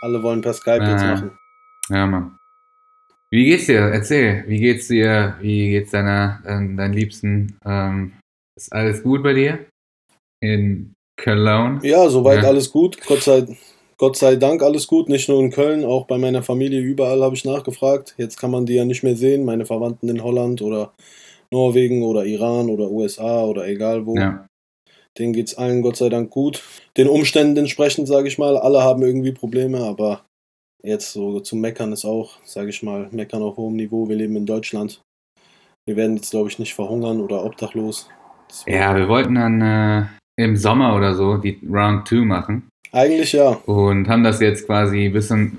Alle wollen per Skype Ja, jetzt machen. Ja, Mann. Wie geht's dir? Erzähl, wie geht's dir? Wie geht's deiner, dein, deinen Liebsten? Ähm, ist alles gut bei dir? In Cologne? Ja, soweit Ja. alles gut. Gott sei, Gott sei Dank alles gut. Nicht nur in Köln, auch bei meiner Familie überall habe ich nachgefragt. Jetzt kann man die ja nicht mehr sehen, meine Verwandten in Holland oder Norwegen oder Iran oder USA oder egal wo. Ja. Denen geht's allen Gott sei Dank gut. Den Umständen entsprechend, sage ich mal. Alle haben irgendwie Probleme, aber jetzt so zu meckern ist auch, sage ich mal, meckern auf hohem Niveau. Wir leben in Deutschland. Wir werden jetzt, glaube ich, nicht verhungern oder obdachlos. Ja, wir wollten dann äh, im Sommer oder so die Round 2 machen Eigentlich ja. und haben das jetzt quasi ein bisschen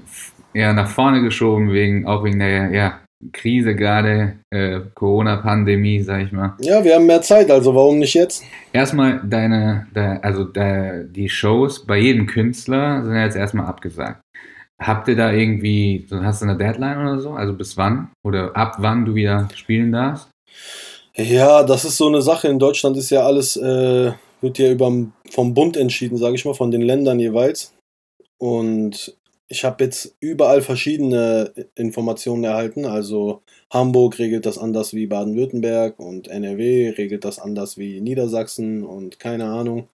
eher nach vorne geschoben, wegen, auch wegen der ja, Krise gerade, äh, Corona-Pandemie, sag ich mal. Ja, wir haben mehr Zeit, also warum nicht jetzt? Erstmal deine, de, also de, die Shows bei jedem Künstler sind ja jetzt erstmal abgesagt. Habt ihr da irgendwie, hast du eine Deadline oder so? Also bis wann? Oder ab wann du wieder spielen darfst? Ja, das ist so eine Sache. In Deutschland ist ja alles, äh, wird ja überm, vom Bund entschieden, sage ich mal, von den Ländern jeweils. Und ich habe jetzt überall verschiedene Informationen erhalten. Also Hamburg regelt das anders wie Baden-Württemberg und NRW regelt das anders wie Niedersachsen und keine Ahnung.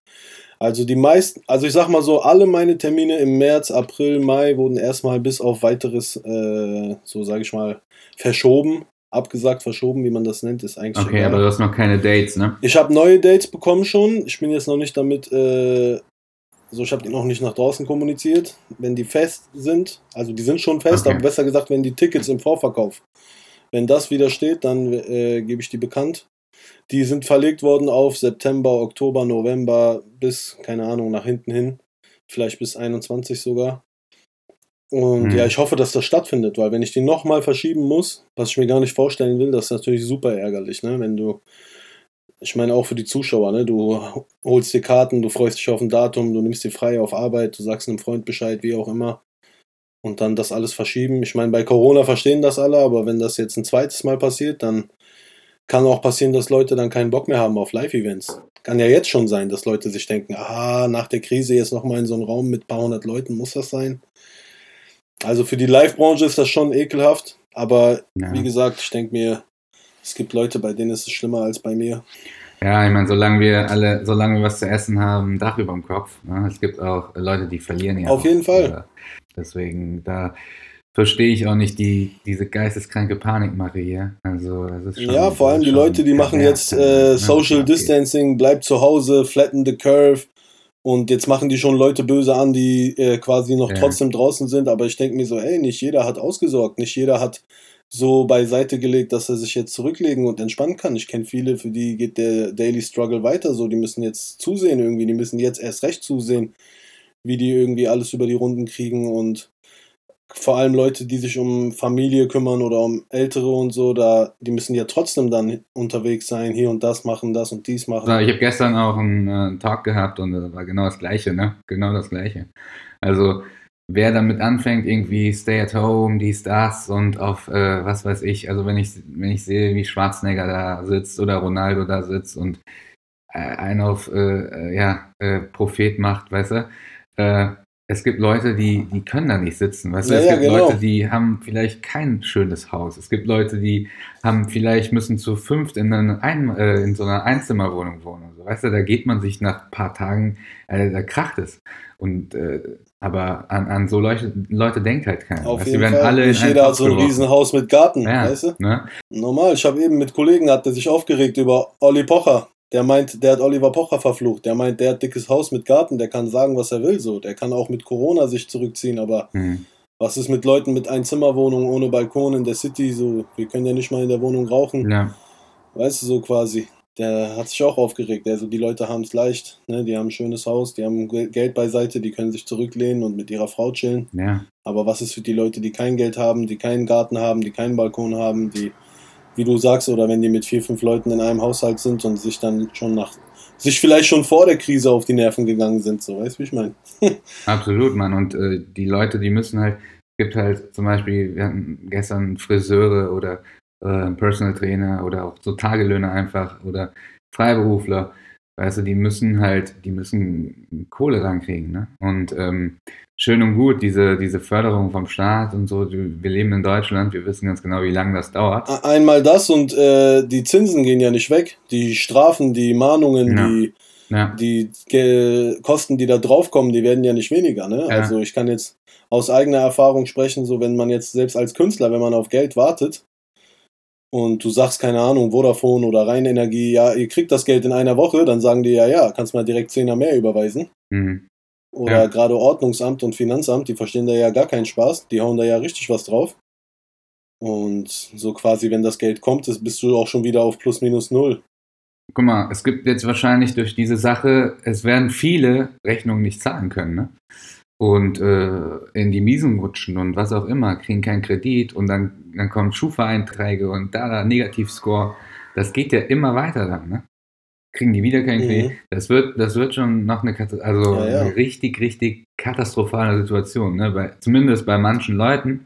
Also die meisten, also ich sag mal so, alle meine Termine im März, April, Mai wurden erstmal bis auf weiteres, äh, so sage ich mal, verschoben. Abgesagt, verschoben, wie man das nennt, ist eigentlich Okay, aber du hast noch keine Dates, ne? Ich habe neue Dates bekommen schon. Ich bin jetzt noch nicht damit, äh, so ich habe die noch nicht nach draußen kommuniziert. Wenn die fest sind, also die sind schon fest, Okay. aber besser gesagt, wenn die Tickets im Vorverkauf, wenn das wieder steht, dann äh, gebe ich die bekannt. Die sind verlegt worden auf September, Oktober, November bis, keine Ahnung, nach hinten hin. Vielleicht bis 21 sogar. Und Hm. ja, ich hoffe, dass das stattfindet, weil wenn ich die nochmal verschieben muss, was ich mir gar nicht vorstellen will, das ist natürlich super ärgerlich, ne? Wenn du, ich meine auch für die Zuschauer, ne? Du holst dir Karten, du freust dich auf ein Datum, du nimmst dir frei auf Arbeit, du sagst einem Freund Bescheid, wie auch immer. Und dann das alles verschieben. Ich meine, bei Corona verstehen das alle, aber wenn das jetzt ein zweites Mal passiert, dann kann auch passieren, dass Leute dann keinen Bock mehr haben auf Live-Events. Kann ja jetzt schon sein, dass Leute sich denken, ah, nach der Krise jetzt nochmal in so einen Raum mit ein paar hundert Leuten, muss das sein? Also für die Live-Branche ist das schon ekelhaft, aber Ja. wie gesagt, ich denke mir, es gibt Leute, bei denen ist es schlimmer als bei mir. Ja, ich meine, solange wir alle, solange wir was zu essen haben, Dach über dem Kopf. Ne? Es gibt auch Leute, die verlieren ja. Auf auch. jeden Fall. Deswegen, da verstehe ich auch nicht die, diese geisteskranke Panikmache hier. Also, das ist schon, ja, vor allem die Leute, die machen jetzt ne, äh, was Social. Distancing, bleibt zu Hause, flatten the curve. Und jetzt machen die schon Leute böse an, die äh, quasi noch Ja. trotzdem draußen sind. Aber ich denke mir so, ey, nicht jeder hat ausgesorgt. Nicht jeder hat so beiseite gelegt, dass er sich jetzt zurücklegen und entspannen kann. Ich kenne viele, für die geht der Daily Struggle weiter. So, die müssen jetzt zusehen irgendwie. Die müssen jetzt erst recht zusehen, wie die irgendwie alles über die Runden kriegen. Und vor allem Leute, die sich um Familie kümmern oder um Ältere und so, da, die müssen ja trotzdem dann unterwegs sein, hier und das machen, das und dies machen. Ich habe gestern auch einen, äh, Talk gehabt und das war genau das Gleiche, ne? Genau das Gleiche. Also, wer damit anfängt, irgendwie Stay at Home, dies, das und auf, äh, was weiß ich, also wenn ich, wenn ich sehe, wie Schwarzenegger da sitzt oder Ronaldo da sitzt und äh, einen auf, äh, äh, ja, äh, Prophet macht, weißt du, äh, es gibt Leute, die, die können da nicht sitzen, weißt du, Ja, es ja, gibt genau. Leute, die haben vielleicht kein schönes Haus, es gibt Leute, die haben vielleicht müssen zu fünft in, einer ein, äh, in so einer Einzimmerwohnung wohnen. So, weißt du, da geht man sich nach ein paar Tagen, äh, da kracht es. Und äh, aber an, an so Leute, Leute denkt halt keiner. Auf weißt, jeden werden Fall. alle Nicht jeder hat so ein. Riesenhaus mit Garten, Ja, weißt du? ne? Normal. Ich habe eben mit Kollegen, hat der sich aufgeregt über Olli Pocher. Der meint, der hat Oliver Pocher verflucht. Der meint, der hat dickes Haus mit Garten, der kann sagen, was er will. So, der kann auch mit Corona sich zurückziehen. Aber Hm. was ist mit Leuten mit Einzimmerwohnungen ohne Balkon in der City? So, wir können ja nicht mal in der Wohnung rauchen. Ja. Weißt du, so quasi. Der hat sich auch aufgeregt. Also die Leute haben es leicht. Ne? Die haben ein schönes Haus, die haben Gel- Geld beiseite, die können sich zurücklehnen und mit ihrer Frau chillen. ja. Aber was ist für die Leute, die kein Geld haben, die keinen Garten haben, die keinen Balkon haben, die, wie du sagst, oder wenn die mit vier, fünf Leuten in einem Haushalt sind und sich dann schon nach, sich vielleicht schon vor der Krise auf die Nerven gegangen sind, so, weißt du, wie ich meine? Absolut, Mann. Und äh, die Leute, die müssen halt, es gibt halt zum Beispiel, wir hatten gestern Friseure oder äh, Personal Trainer oder auch so Tagelöhner einfach oder Freiberufler, Weißt du, die müssen halt, die müssen Kohle rankriegen, ne? Und ähm, schön und gut, diese, diese Förderung vom Staat und so, wir leben in Deutschland, wir wissen ganz genau, wie lange das dauert. Einmal das und äh, die Zinsen gehen ja nicht weg. Die Strafen, die Mahnungen, ja. die, ja. die Ge Kosten, die da draufkommen, die werden ja nicht weniger. Ne? Ja. Also ich kann jetzt aus eigener Erfahrung sprechen, so wenn man jetzt selbst als Künstler, wenn man auf Geld wartet, und du sagst, keine Ahnung, Vodafone oder Rheinenergie, ja, ihr kriegt das Geld in einer Woche, dann sagen die ja, ja, kannst mal direkt Zehner mehr überweisen. Mhm. Oder ja. gerade Ordnungsamt und Finanzamt, die verstehen da ja gar keinen Spaß, die hauen da ja richtig was drauf. Und so quasi, wenn das Geld kommt, bist du auch schon wieder auf plus minus null. Guck mal, es gibt jetzt wahrscheinlich durch diese Sache, es werden viele Rechnungen nicht zahlen können, ne? Und äh, in die Miesen rutschen und was auch immer, kriegen keinen Kredit und dann, dann kommen Schufa-Einträge und da, da Negativscore. Das geht ja immer weiter dann, ne? Kriegen die wieder keinen Kredit. Mhm. Das, wird, das wird schon noch eine, also ja, ja. eine richtig, richtig katastrophale Situation, ne? Bei, zumindest bei manchen Leuten.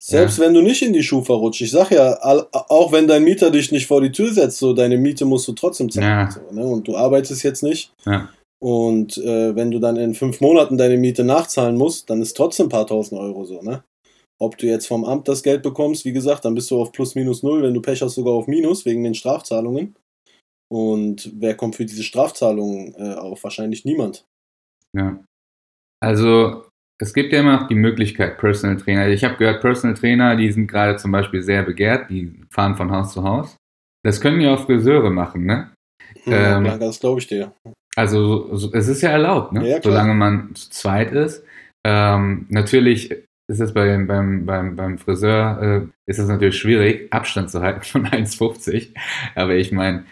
Selbst ja. wenn du nicht in die Schufa rutschst, ich sag ja, auch wenn dein Mieter dich nicht vor die Tür setzt, so deine Miete musst du trotzdem zahlen. So, ne? Und du arbeitest jetzt nicht. Ja. Und äh, wenn du dann in fünf Monaten deine Miete nachzahlen musst, dann ist trotzdem ein paar tausend Euro so, ne? Ob du jetzt vom Amt das Geld bekommst, wie gesagt, dann bist du auf plus minus null, wenn du Pech hast, sogar auf minus wegen den Strafzahlungen. Und wer kommt für diese Strafzahlungen äh, auf? Wahrscheinlich niemand. Ja. Also es gibt ja immer noch die Möglichkeit, Personal Trainer. Ich habe gehört, Personal Trainer, die sind gerade zum Beispiel sehr begehrt, die fahren von Haus zu Haus. Das können ja auch Friseure machen, ne? Ja, ähm, das glaube ich dir. Also es ist ja erlaubt, ne? Ja, solange man zu zweit ist. Ähm, natürlich ist es bei, beim, beim, beim Friseur, äh, ist es natürlich schwierig, Abstand zu halten von 1,50. Aber ich meine,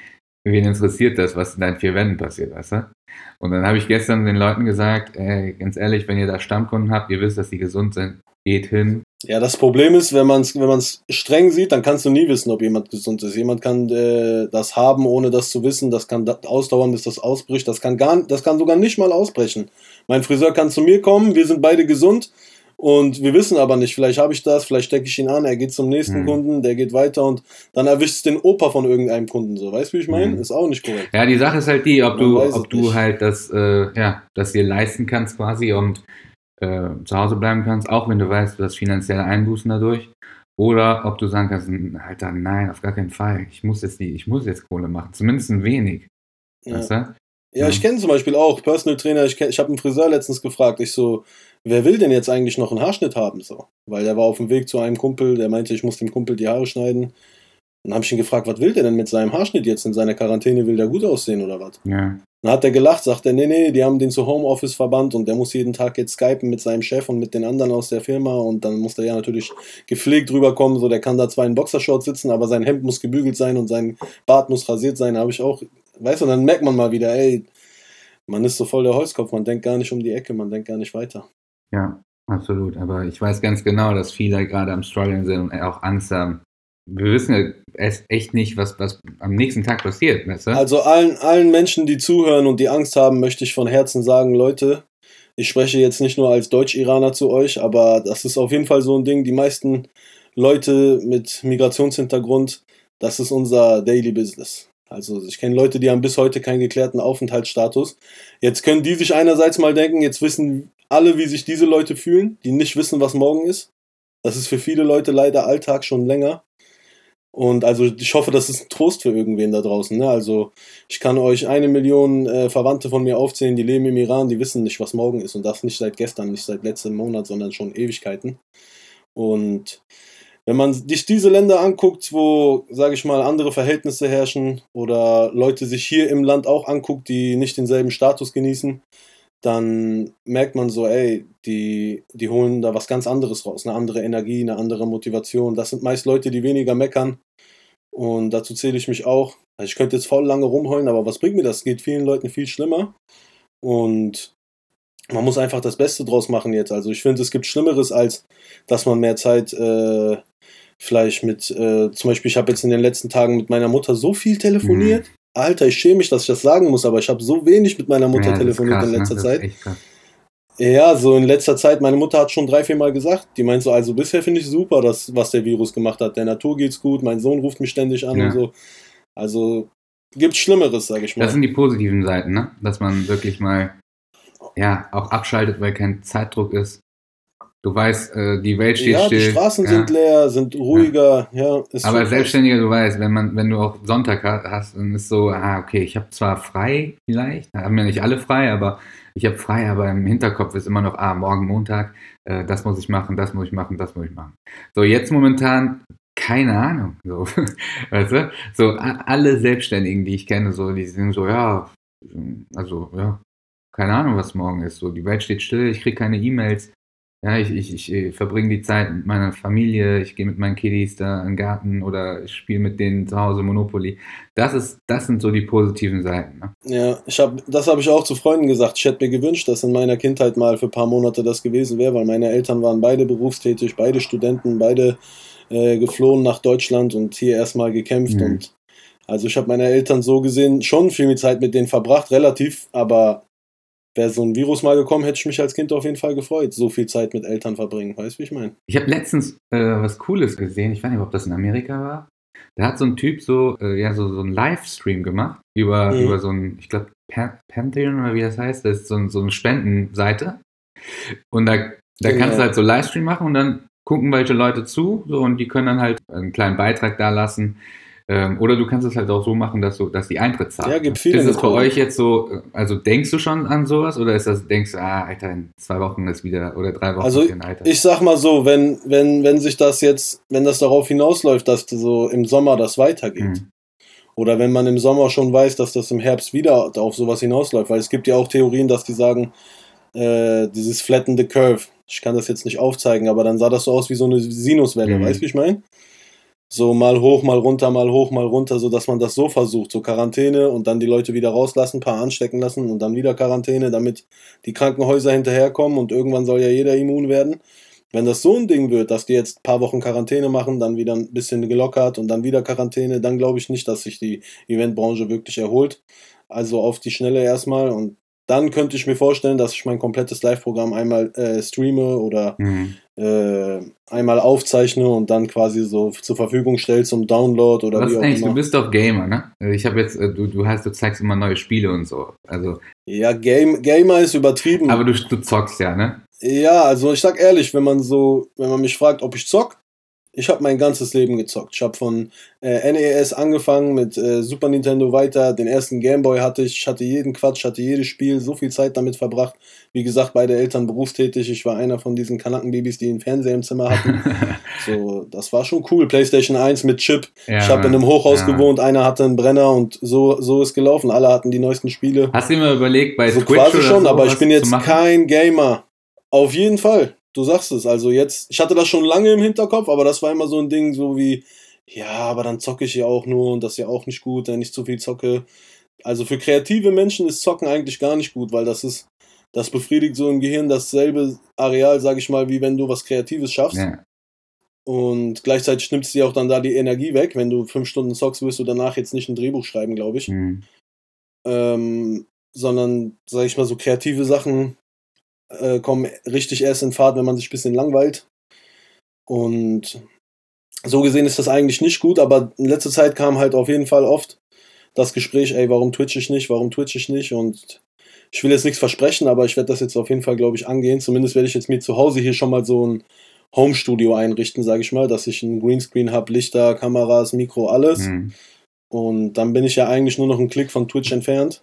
wen interessiert das, was in deinen vier Wänden passiert, weißt du? Und dann habe ich gestern den Leuten gesagt, ey, ganz ehrlich, wenn ihr da Stammkunden habt, ihr wisst, dass die gesund sind, geht hin, ja, das Problem ist, wenn man es wenn streng sieht, dann kannst du nie wissen, ob jemand gesund ist. Jemand kann äh, das haben, ohne das zu wissen. Das kann ausdauern, bis das ausbricht. Das kann, gar, das kann sogar nicht mal ausbrechen. Mein Friseur kann zu mir kommen, wir sind beide gesund und wir wissen aber nicht, vielleicht habe ich das, vielleicht stecke ich ihn an, er geht zum nächsten mhm. Kunden, der geht weiter und dann erwischt es den Opa von irgendeinem Kunden so. Weißt du, wie ich meine? Mhm. Ist auch nicht korrekt. Ja, die Sache ist halt die, ob Man du, ob du halt das, äh, ja, das dir leisten kannst quasi und äh, zu Hause bleiben kannst, auch wenn du weißt, du hast finanzielle Einbußen dadurch. Oder ob du sagen kannst, Alter, nein, auf gar keinen Fall. Ich muss jetzt die, ich muss jetzt Kohle machen. Zumindest ein wenig. Ja. Weißt du? Ja, ja, ich kenne zum Beispiel auch Personal Trainer. Ich, ich habe einen Friseur letztens gefragt. Ich so, wer will denn jetzt eigentlich noch einen Haarschnitt haben? So, weil der war auf dem Weg zu einem Kumpel, der meinte, ich muss dem Kumpel die Haare schneiden. Dann habe ich ihn gefragt, was will der denn mit seinem Haarschnitt jetzt in seiner Quarantäne? Will der gut aussehen oder was? Ja. Dann hat er gelacht, sagt er, nee, nee, die haben den zu Homeoffice verbannt und der muss jeden Tag jetzt skypen mit seinem Chef und mit den anderen aus der Firma und dann muss der ja natürlich gepflegt rüberkommen, so der kann da zwar in Boxershorts sitzen, aber sein Hemd muss gebügelt sein und sein Bart muss rasiert sein, habe ich auch, weißt du, dann merkt man mal wieder, ey, man ist so voll der Holzkopf, man denkt gar nicht um die Ecke, man denkt gar nicht weiter. Ja, absolut, aber ich weiß ganz genau, dass viele gerade am struggeln sind und auch Angst haben, wir wissen ja echt nicht, was, was am nächsten Tag passiert. Weißt du? Also allen, allen Menschen, die zuhören und die Angst haben, möchte ich von Herzen sagen, Leute, ich spreche jetzt nicht nur als Deutsch-Iraner zu euch, aber das ist auf jeden Fall so ein Ding. Die meisten Leute mit Migrationshintergrund, das ist unser Daily Business. Also ich kenne Leute, die haben bis heute keinen geklärten Aufenthaltsstatus. Jetzt können die sich einerseits mal denken, jetzt wissen alle, wie sich diese Leute fühlen, die nicht wissen, was morgen ist. Das ist für viele Leute leider Alltag schon länger. Und also ich hoffe, das ist ein Trost für irgendwen da draußen. Ne? Also ich kann euch eine Million äh, Verwandte von mir aufzählen, die leben im Iran, die wissen nicht, was morgen ist. Und das nicht seit gestern, nicht seit letztem Monat, sondern schon Ewigkeiten. Und wenn man sich diese Länder anguckt, wo, sage ich mal, andere Verhältnisse herrschen oder Leute sich hier im Land auch anguckt, die nicht denselben Status genießen, dann merkt man so, ey, die, die holen da was ganz anderes raus, eine andere Energie, eine andere Motivation. Das sind meist Leute, die weniger meckern. Und dazu zähle ich mich auch. Also ich könnte jetzt voll lange rumheulen, aber was bringt mir das? Geht vielen Leuten viel schlimmer. Und man muss einfach das Beste draus machen jetzt. Also ich finde, es gibt Schlimmeres, als dass man mehr Zeit äh, vielleicht mit, äh, zum Beispiel, ich habe jetzt in den letzten Tagen mit meiner Mutter so viel telefoniert. Mhm. Alter, ich schäme mich, dass ich das sagen muss, aber ich habe so wenig mit meiner Mutter ja, telefoniert krass, in letzter ne? Zeit. Ja, so in letzter Zeit, meine Mutter hat schon drei, vier Mal gesagt, die meint so, also bisher finde ich super, das, was der Virus gemacht hat. Der Natur geht's gut, mein Sohn ruft mich ständig an ja. und so. Also, gibt Schlimmeres, sage ich mal. Das sind die positiven Seiten, ne? Dass man wirklich mal ja auch abschaltet, weil kein Zeitdruck ist. Du weißt, äh, die Welt steht ja, still. die Straßen ja. sind leer, sind ruhiger, ja. ist Aber als Selbstständiger, du weißt, wenn man, wenn du auch Sonntag ha- hast, dann ist so, ah, okay, ich habe zwar frei vielleicht, haben ja nicht alle frei, aber ich habe frei, aber im Hinterkopf ist immer noch, ah, morgen Montag, äh, das muss ich machen, das muss ich machen, das muss ich machen. So, jetzt momentan, keine Ahnung, so, weißt du, so alle Selbstständigen, die ich kenne, so, die sind so, ja, also, ja, keine Ahnung, was morgen ist, so, die Welt steht still, ich kriege keine E-Mails, ja, ich, ich, ich äh, verbringe die Zeit mit meiner Familie, ich gehe mit meinen Kiddies da in den Garten oder ich spiele mit denen zu Hause Monopoly. Das ist, das sind so die positiven Seiten. Ne? Ja, ich hab, das habe ich auch zu Freunden gesagt. Ich hätte mir gewünscht, dass in meiner Kindheit mal für ein paar Monate das gewesen wäre, weil meine Eltern waren beide berufstätig, beide Studenten, beide äh, geflohen nach Deutschland und hier erstmal gekämpft. Mhm. Und also ich habe meine Eltern so gesehen schon viel Zeit mit denen verbracht, relativ, aber wäre so ein Virus mal gekommen, hätte ich mich als Kind auf jeden Fall gefreut, so viel Zeit mit Eltern verbringen. Weißt du, wie ich meine? Ich habe letztens äh, was Cooles gesehen, ich weiß nicht, ob das in Amerika war. Da hat so ein Typ so, äh, ja, so, so einen Livestream gemacht über, Mhm. über so ein, ich glaube, Pantheon oder wie das heißt, das ist so, so eine Spendenseite. Und da, da Genau. kannst du halt so Livestream machen und dann gucken welche Leute zu so, und die können dann halt einen kleinen Beitrag da lassen. Ähm, oder du kannst es halt auch so machen, dass, du, dass die Eintritt zahlen. Ja, gibt viele Ist es bei euch jetzt so, also denkst du schon an sowas oder ist das, denkst du, ah, Alter, in zwei Wochen ist wieder, oder drei Wochen Also, ist wieder ein Alter? Ich sag mal so, wenn, wenn, wenn sich das jetzt, wenn das darauf hinausläuft, dass so im Sommer das weitergeht, Mhm. oder wenn man im Sommer schon weiß, dass das im Herbst wieder auf sowas hinausläuft, weil es gibt ja auch Theorien, dass die sagen, äh, dieses Flatten the Curve, ich kann das jetzt nicht aufzeigen, aber dann sah das so aus wie so eine Sinuswelle, Mhm. weißt du, wie ich meine? So mal hoch, mal runter, mal hoch, mal runter, so dass man das so versucht, so Quarantäne und dann die Leute wieder rauslassen, paar anstecken lassen und dann wieder Quarantäne, damit die Krankenhäuser hinterherkommen und irgendwann soll ja jeder immun werden. Wenn das so ein Ding wird, dass die jetzt ein paar Wochen Quarantäne machen, dann wieder ein bisschen gelockert und dann wieder Quarantäne, dann glaube ich nicht, dass sich die Eventbranche wirklich erholt. Also auf die Schnelle erstmal und dann könnte ich mir vorstellen, dass ich mein komplettes Live-Programm einmal äh, streame oder Mhm. äh, einmal aufzeichne und dann quasi so zur Verfügung stelle zum Download oder Was wie auch eigentlich, du immer. bist doch Gamer, ne? Ich habe jetzt, äh, du, du hast, du zeigst immer neue Spiele und so. Also, Ja, Game, Gamer ist übertrieben. aber du, du zockst ja, ne? Ja, also ich sag ehrlich, wenn man so, wenn man mich fragt, ob ich zock, ich habe mein ganzes Leben gezockt. Ich habe von äh, NES angefangen, mit äh, Super Nintendo weiter, den ersten Gameboy hatte ich, ich hatte jeden Quatsch, hatte jedes Spiel, so viel Zeit damit verbracht. Wie gesagt, beide Eltern berufstätig, ich war einer von diesen Kanackenbabys, die einen Fernseher im Zimmer hatten. so, das war schon cool. PlayStation 1 mit Chip. Ja, ich habe in einem Hochhaus Ja. gewohnt, einer hatte einen Brenner und so, so ist gelaufen. Alle hatten die neuesten Spiele. Hast du dir mal überlegt, bei So Twitch quasi schon, aber ich bin jetzt kein Gamer. Auf jeden Fall. Du sagst es. Also jetzt, ich hatte das schon lange im Hinterkopf, aber das war immer so ein Ding, so wie, ja, aber dann zocke ich ja auch nur und das ist ja auch nicht gut, wenn ich zu viel zocke. Also für kreative Menschen ist Zocken eigentlich gar nicht gut, weil das ist, das befriedigt so im Gehirn dasselbe Areal, sag ich mal, wie wenn du was Kreatives schaffst. Ja. Und gleichzeitig nimmt es dir auch dann da die Energie weg. Wenn du fünf Stunden zockst, wirst du danach jetzt nicht ein Drehbuch schreiben, glaube ich. Mhm. ähm, sondern, sag ich mal, so kreative Sachen äh, kommen richtig erst in Fahrt, wenn man sich ein bisschen langweilt. Und so gesehen ist das eigentlich nicht gut, aber in letzter Zeit kam halt auf jeden Fall oft das Gespräch, ey, warum twitch ich nicht, warum twitch ich nicht und ich will jetzt nichts versprechen, aber ich werde das jetzt auf jeden Fall, glaube ich, angehen. Zumindest werde ich jetzt mir zu Hause hier schon mal so ein Home-Studio einrichten, sage ich mal, dass ich ein Greenscreen habe, Lichter, Kameras, Mikro, alles. Mhm. Und dann bin ich ja eigentlich nur noch einen Klick von Twitch entfernt.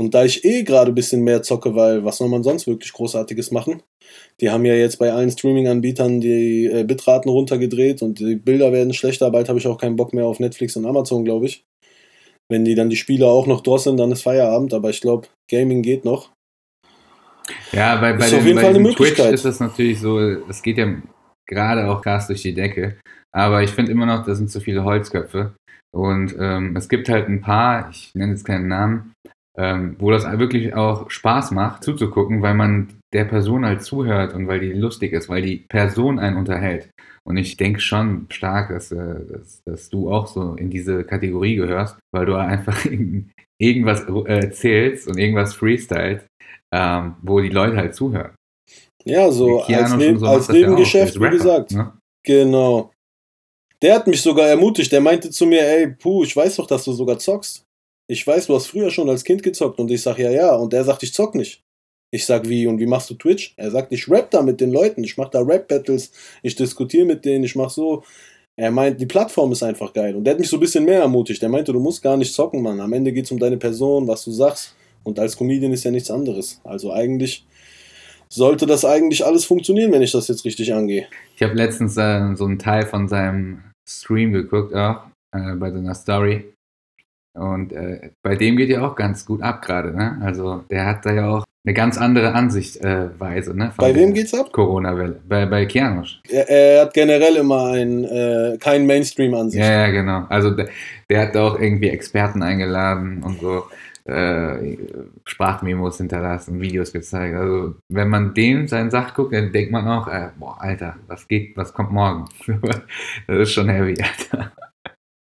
Und da ich eh gerade ein bisschen mehr zocke, weil was soll man sonst wirklich Großartiges machen? Die haben ja jetzt bei allen Streaming-Anbietern die äh, Bitraten runtergedreht und die Bilder werden schlechter. Bald habe ich auch keinen Bock mehr auf Netflix und Amazon, glaube ich. Wenn die dann die Spiele auch noch drosseln, dann ist Feierabend. Aber ich glaube, Gaming geht noch. Ja, bei, bei, Ist jeden bei Twitch ist das natürlich so, es geht ja gerade auch krass durch die Decke. Aber ich finde immer noch, das sind zu viele Holzköpfe. Und ähm, es gibt halt ein paar, ich nenne jetzt keinen Namen, ähm, wo das wirklich auch Spaß macht, zuzugucken, weil man der Person halt zuhört und weil die lustig ist, weil die Person einen unterhält. Und ich denke schon stark, dass, äh, dass, dass du auch so in diese Kategorie gehörst, weil du einfach irgendwas äh, erzählst und irgendwas freestylt, ähm, wo die Leute halt zuhören. Ja, so als, Neb so als ja Nebengeschäft, als wie gesagt. Ne? Genau. Der hat mich sogar ermutigt. Der meinte zu mir, ey, puh, ich weiß doch, dass du sogar zockst. Ich weiß, du hast früher schon als Kind gezockt und ich sag, ja, ja. Und er sagt, ich zock nicht. Ich sag, wie und wie machst du Twitch? Er sagt, ich rap da mit den Leuten, ich mach da Rap-Battles, ich diskutiere mit denen, ich mach so. Er meint, die Plattform ist einfach geil. Und der hat mich so ein bisschen mehr ermutigt. Er meinte, du musst gar nicht zocken, Mann. Am Ende geht's um deine Person, was du sagst. Und als Comedian ist ja nichts anderes. Also eigentlich sollte das eigentlich alles funktionieren, wenn ich das jetzt richtig angehe. Ich habe letztens äh, so einen Teil von seinem Stream geguckt, auch äh, bei seiner Story. Und äh, bei dem geht ja auch ganz gut ab gerade. Ne? Also der hat da ja auch eine ganz andere Ansichtweise. ne? Bei wem geht's ab? Corona-Welle. Bei, bei Kianosch. Er, er, hat generell immer ein, äh, kein Mainstream-Ansicht. Ja, ja, genau. Also der, der hat auch irgendwie Experten eingeladen und so äh, Sprachmemos hinterlassen, Videos gezeigt. Also wenn man dem seinen Sach guckt, dann denkt man auch, äh, boah, Alter, was geht, was kommt morgen? das ist schon heavy, Alter.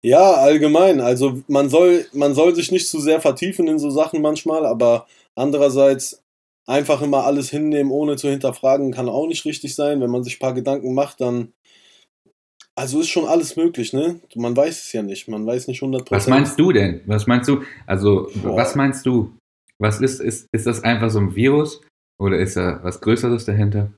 Ja, allgemein. Also man soll, man soll sich nicht zu sehr vertiefen in so Sachen manchmal, aber andererseits einfach immer alles hinnehmen, ohne zu hinterfragen, kann auch nicht richtig sein. Wenn man sich ein paar Gedanken macht, dann also ist schon alles möglich, ne? Man weiß es ja nicht. Man weiß nicht 100%. Was meinst du denn? Was meinst du? Also, Boah. was meinst du? Was ist, ist, ist das einfach so ein Virus oder ist da was Größeres dahinter?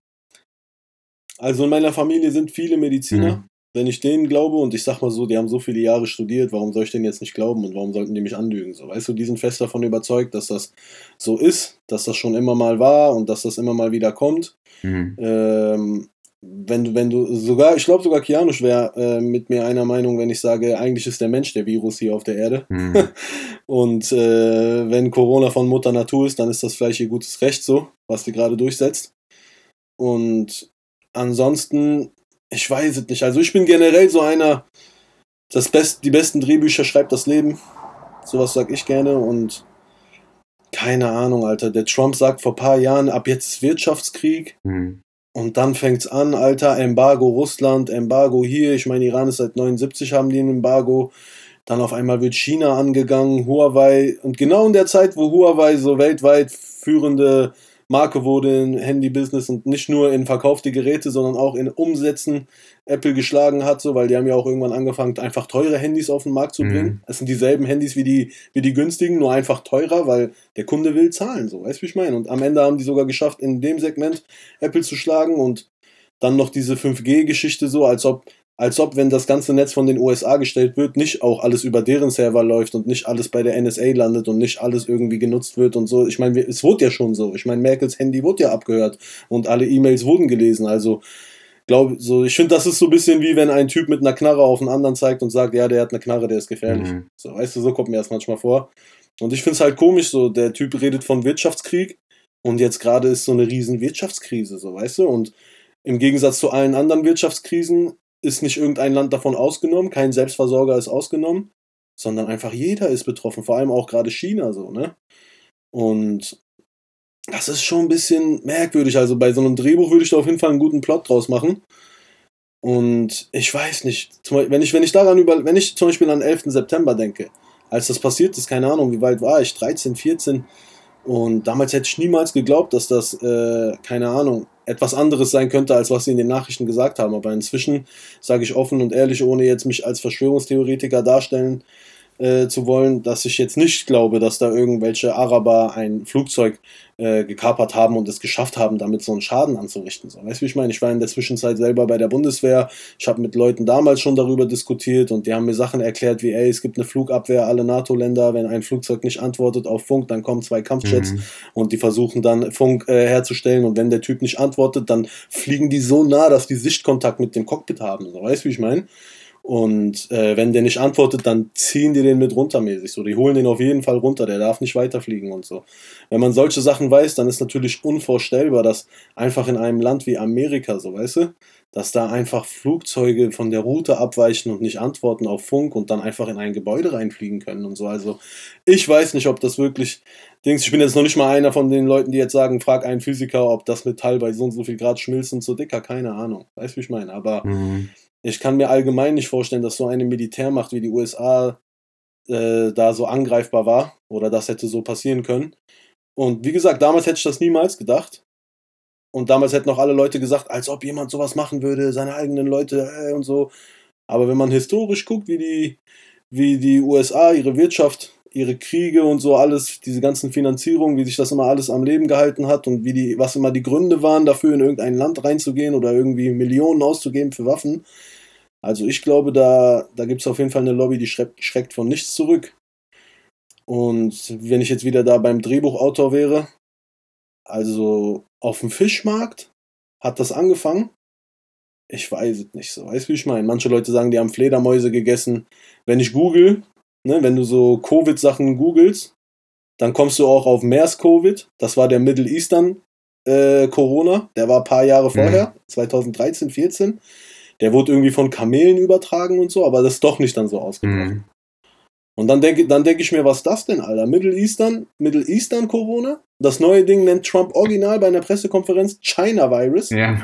Also in meiner Familie sind viele Mediziner. Mhm. Wenn ich denen glaube und ich sag mal so, die haben so viele Jahre studiert, warum soll ich denen jetzt nicht glauben und warum sollten die mich anlügen? So, weißt du, die sind fest davon überzeugt, dass das so ist, dass das schon immer mal war und dass das immer mal wieder kommt. Mhm. Ähm, wenn du, wenn du sogar, ich glaube sogar Kianusch wäre äh, mit mir einer Meinung, wenn ich sage, eigentlich ist der Mensch der Virus hier auf der Erde. Mhm. Und äh, wenn Corona von Mutter Natur ist, dann ist das vielleicht ihr gutes Recht so, was sie gerade durchsetzt. Und ansonsten, ich weiß es nicht. Also ich bin generell so einer, das Best, die besten Drehbücher schreibt das Leben. Sowas sag ich gerne und keine Ahnung, Alter. Der Trump sagt vor ein paar Jahren, ab jetzt ist Wirtschaftskrieg. Mhm. Und dann fängt es an, Alter, Embargo Russland, Embargo hier. Ich meine, Iran ist seit 79 haben die ein Embargo. Dann auf einmal wird China angegangen, Huawei. Und genau in der Zeit, wo Huawei so weltweit führende Marke wurde im Handy-Business und nicht nur in verkaufte Geräte, sondern auch in Umsätzen Apple geschlagen hat, so, weil die haben ja auch irgendwann angefangen, einfach teure Handys auf den Markt zu bringen. Mhm. Es sind dieselben Handys wie die, wie die günstigen, nur einfach teurer, weil der Kunde will zahlen, so, weißt du, wie ich meine? Und am Ende haben die sogar geschafft, in dem Segment Apple zu schlagen und dann noch diese 5G-Geschichte so, als ob als ob, wenn das ganze Netz von den USA gestellt wird, nicht auch alles über deren Server läuft und nicht alles bei der NSA landet und nicht alles irgendwie genutzt wird und so. Ich meine, es wurde ja schon so. Ich meine, Merkels Handy wurde ja abgehört und alle E-Mails wurden gelesen. Also, glaube so, ich finde, das ist so ein bisschen wie wenn ein Typ mit einer Knarre auf einen anderen zeigt und sagt, ja, der hat eine Knarre, der ist gefährlich. Mhm. So, weißt du, so kommt mir das manchmal vor. Und ich finde es halt komisch, so, der Typ redet von Wirtschaftskrieg und jetzt gerade ist so eine riesen Wirtschaftskrise, so, weißt du, und im Gegensatz zu allen anderen Wirtschaftskrisen ist nicht irgendein Land davon ausgenommen, kein Selbstversorger ist ausgenommen, sondern einfach jeder ist betroffen, vor allem auch gerade China so, ne? Und das ist schon ein bisschen merkwürdig. Also bei so einem Drehbuch würde ich da auf jeden Fall einen guten Plot draus machen. Und ich weiß nicht, wenn ich, wenn ich daran über, wenn ich zum Beispiel an 11. September denke, als das passiert ist, keine Ahnung, wie weit war ich, 13, 14, und damals hätte ich niemals geglaubt, dass das, äh, keine Ahnung, etwas anderes sein könnte, als was sie in den Nachrichten gesagt haben. Aber inzwischen sage ich offen und ehrlich, ohne jetzt mich als Verschwörungstheoretiker darstellen äh, zu wollen, dass ich jetzt nicht glaube, dass da irgendwelche Araber ein Flugzeug äh, gekapert haben und es geschafft haben, damit so einen Schaden anzurichten. So, weißt du, wie ich meine? Ich war in der Zwischenzeit selber bei der Bundeswehr. Ich habe mit Leuten damals schon darüber diskutiert und die haben mir Sachen erklärt wie, ey, es gibt eine Flugabwehr, alle NATO-Länder, wenn ein Flugzeug nicht antwortet auf Funk, dann kommen zwei Kampfjets mhm. und die versuchen dann Funk äh, herzustellen und wenn der Typ nicht antwortet, dann fliegen die so nah, dass die Sichtkontakt mit dem Cockpit haben. So, weißt du, wie ich meine? Und äh, wenn der nicht antwortet, dann ziehen die den mit runtermäßig. So, die holen den auf jeden Fall runter, der darf nicht weiterfliegen und so. Wenn man solche Sachen weiß, dann ist natürlich unvorstellbar, dass einfach in einem Land wie Amerika, so weißt du, dass da einfach Flugzeuge von der Route abweichen und nicht antworten auf Funk und dann einfach in ein Gebäude reinfliegen können und so. Also ich weiß nicht, ob das wirklich Dings. Ich bin jetzt noch nicht mal einer von den Leuten, die jetzt sagen, frag einen Physiker, ob das Metall bei so und so viel Grad schmilzt und so dicker. Keine Ahnung. Weißt du, wie ich meine? Aber mhm. Ich kann mir allgemein nicht vorstellen, dass so eine Militärmacht wie die USA äh, da so angreifbar war oder das hätte so passieren können. Und wie gesagt, damals hätte ich das niemals gedacht. Und damals hätten auch alle Leute gesagt, als ob jemand sowas machen würde, seine eigenen Leute äh, und so. Aber wenn man historisch guckt, wie die, wie die USA ihre Wirtschaft ihre Kriege und so alles, diese ganzen Finanzierungen, wie sich das immer alles am Leben gehalten hat und wie die, was immer die Gründe waren, dafür in irgendein Land reinzugehen oder irgendwie Millionen auszugeben für Waffen. Also ich glaube, da, da gibt es auf jeden Fall eine Lobby, die schreckt, schreckt von nichts zurück. Und wenn ich jetzt wieder da beim Drehbuchautor wäre, also auf dem Fischmarkt hat das angefangen. Ich weiß es nicht so. Weißt du, wie ich meine? Manche Leute sagen, die haben Fledermäuse gegessen. Wenn ich google, ne, wenn du so Covid-Sachen googelst, dann kommst du auch auf MERS-Covid. Das war der Middle Eastern äh, Corona. Der war ein paar Jahre vorher, mhm. 2013, 14. Der wurde irgendwie von Kamelen übertragen und so, aber das ist doch nicht dann so ausgebrochen. Mhm. Und dann denke dann denk ich mir, was ist das denn, Alter? Middle Eastern, Middle Eastern Corona? Das neue Ding nennt Trump original bei einer Pressekonferenz China Virus. Ja.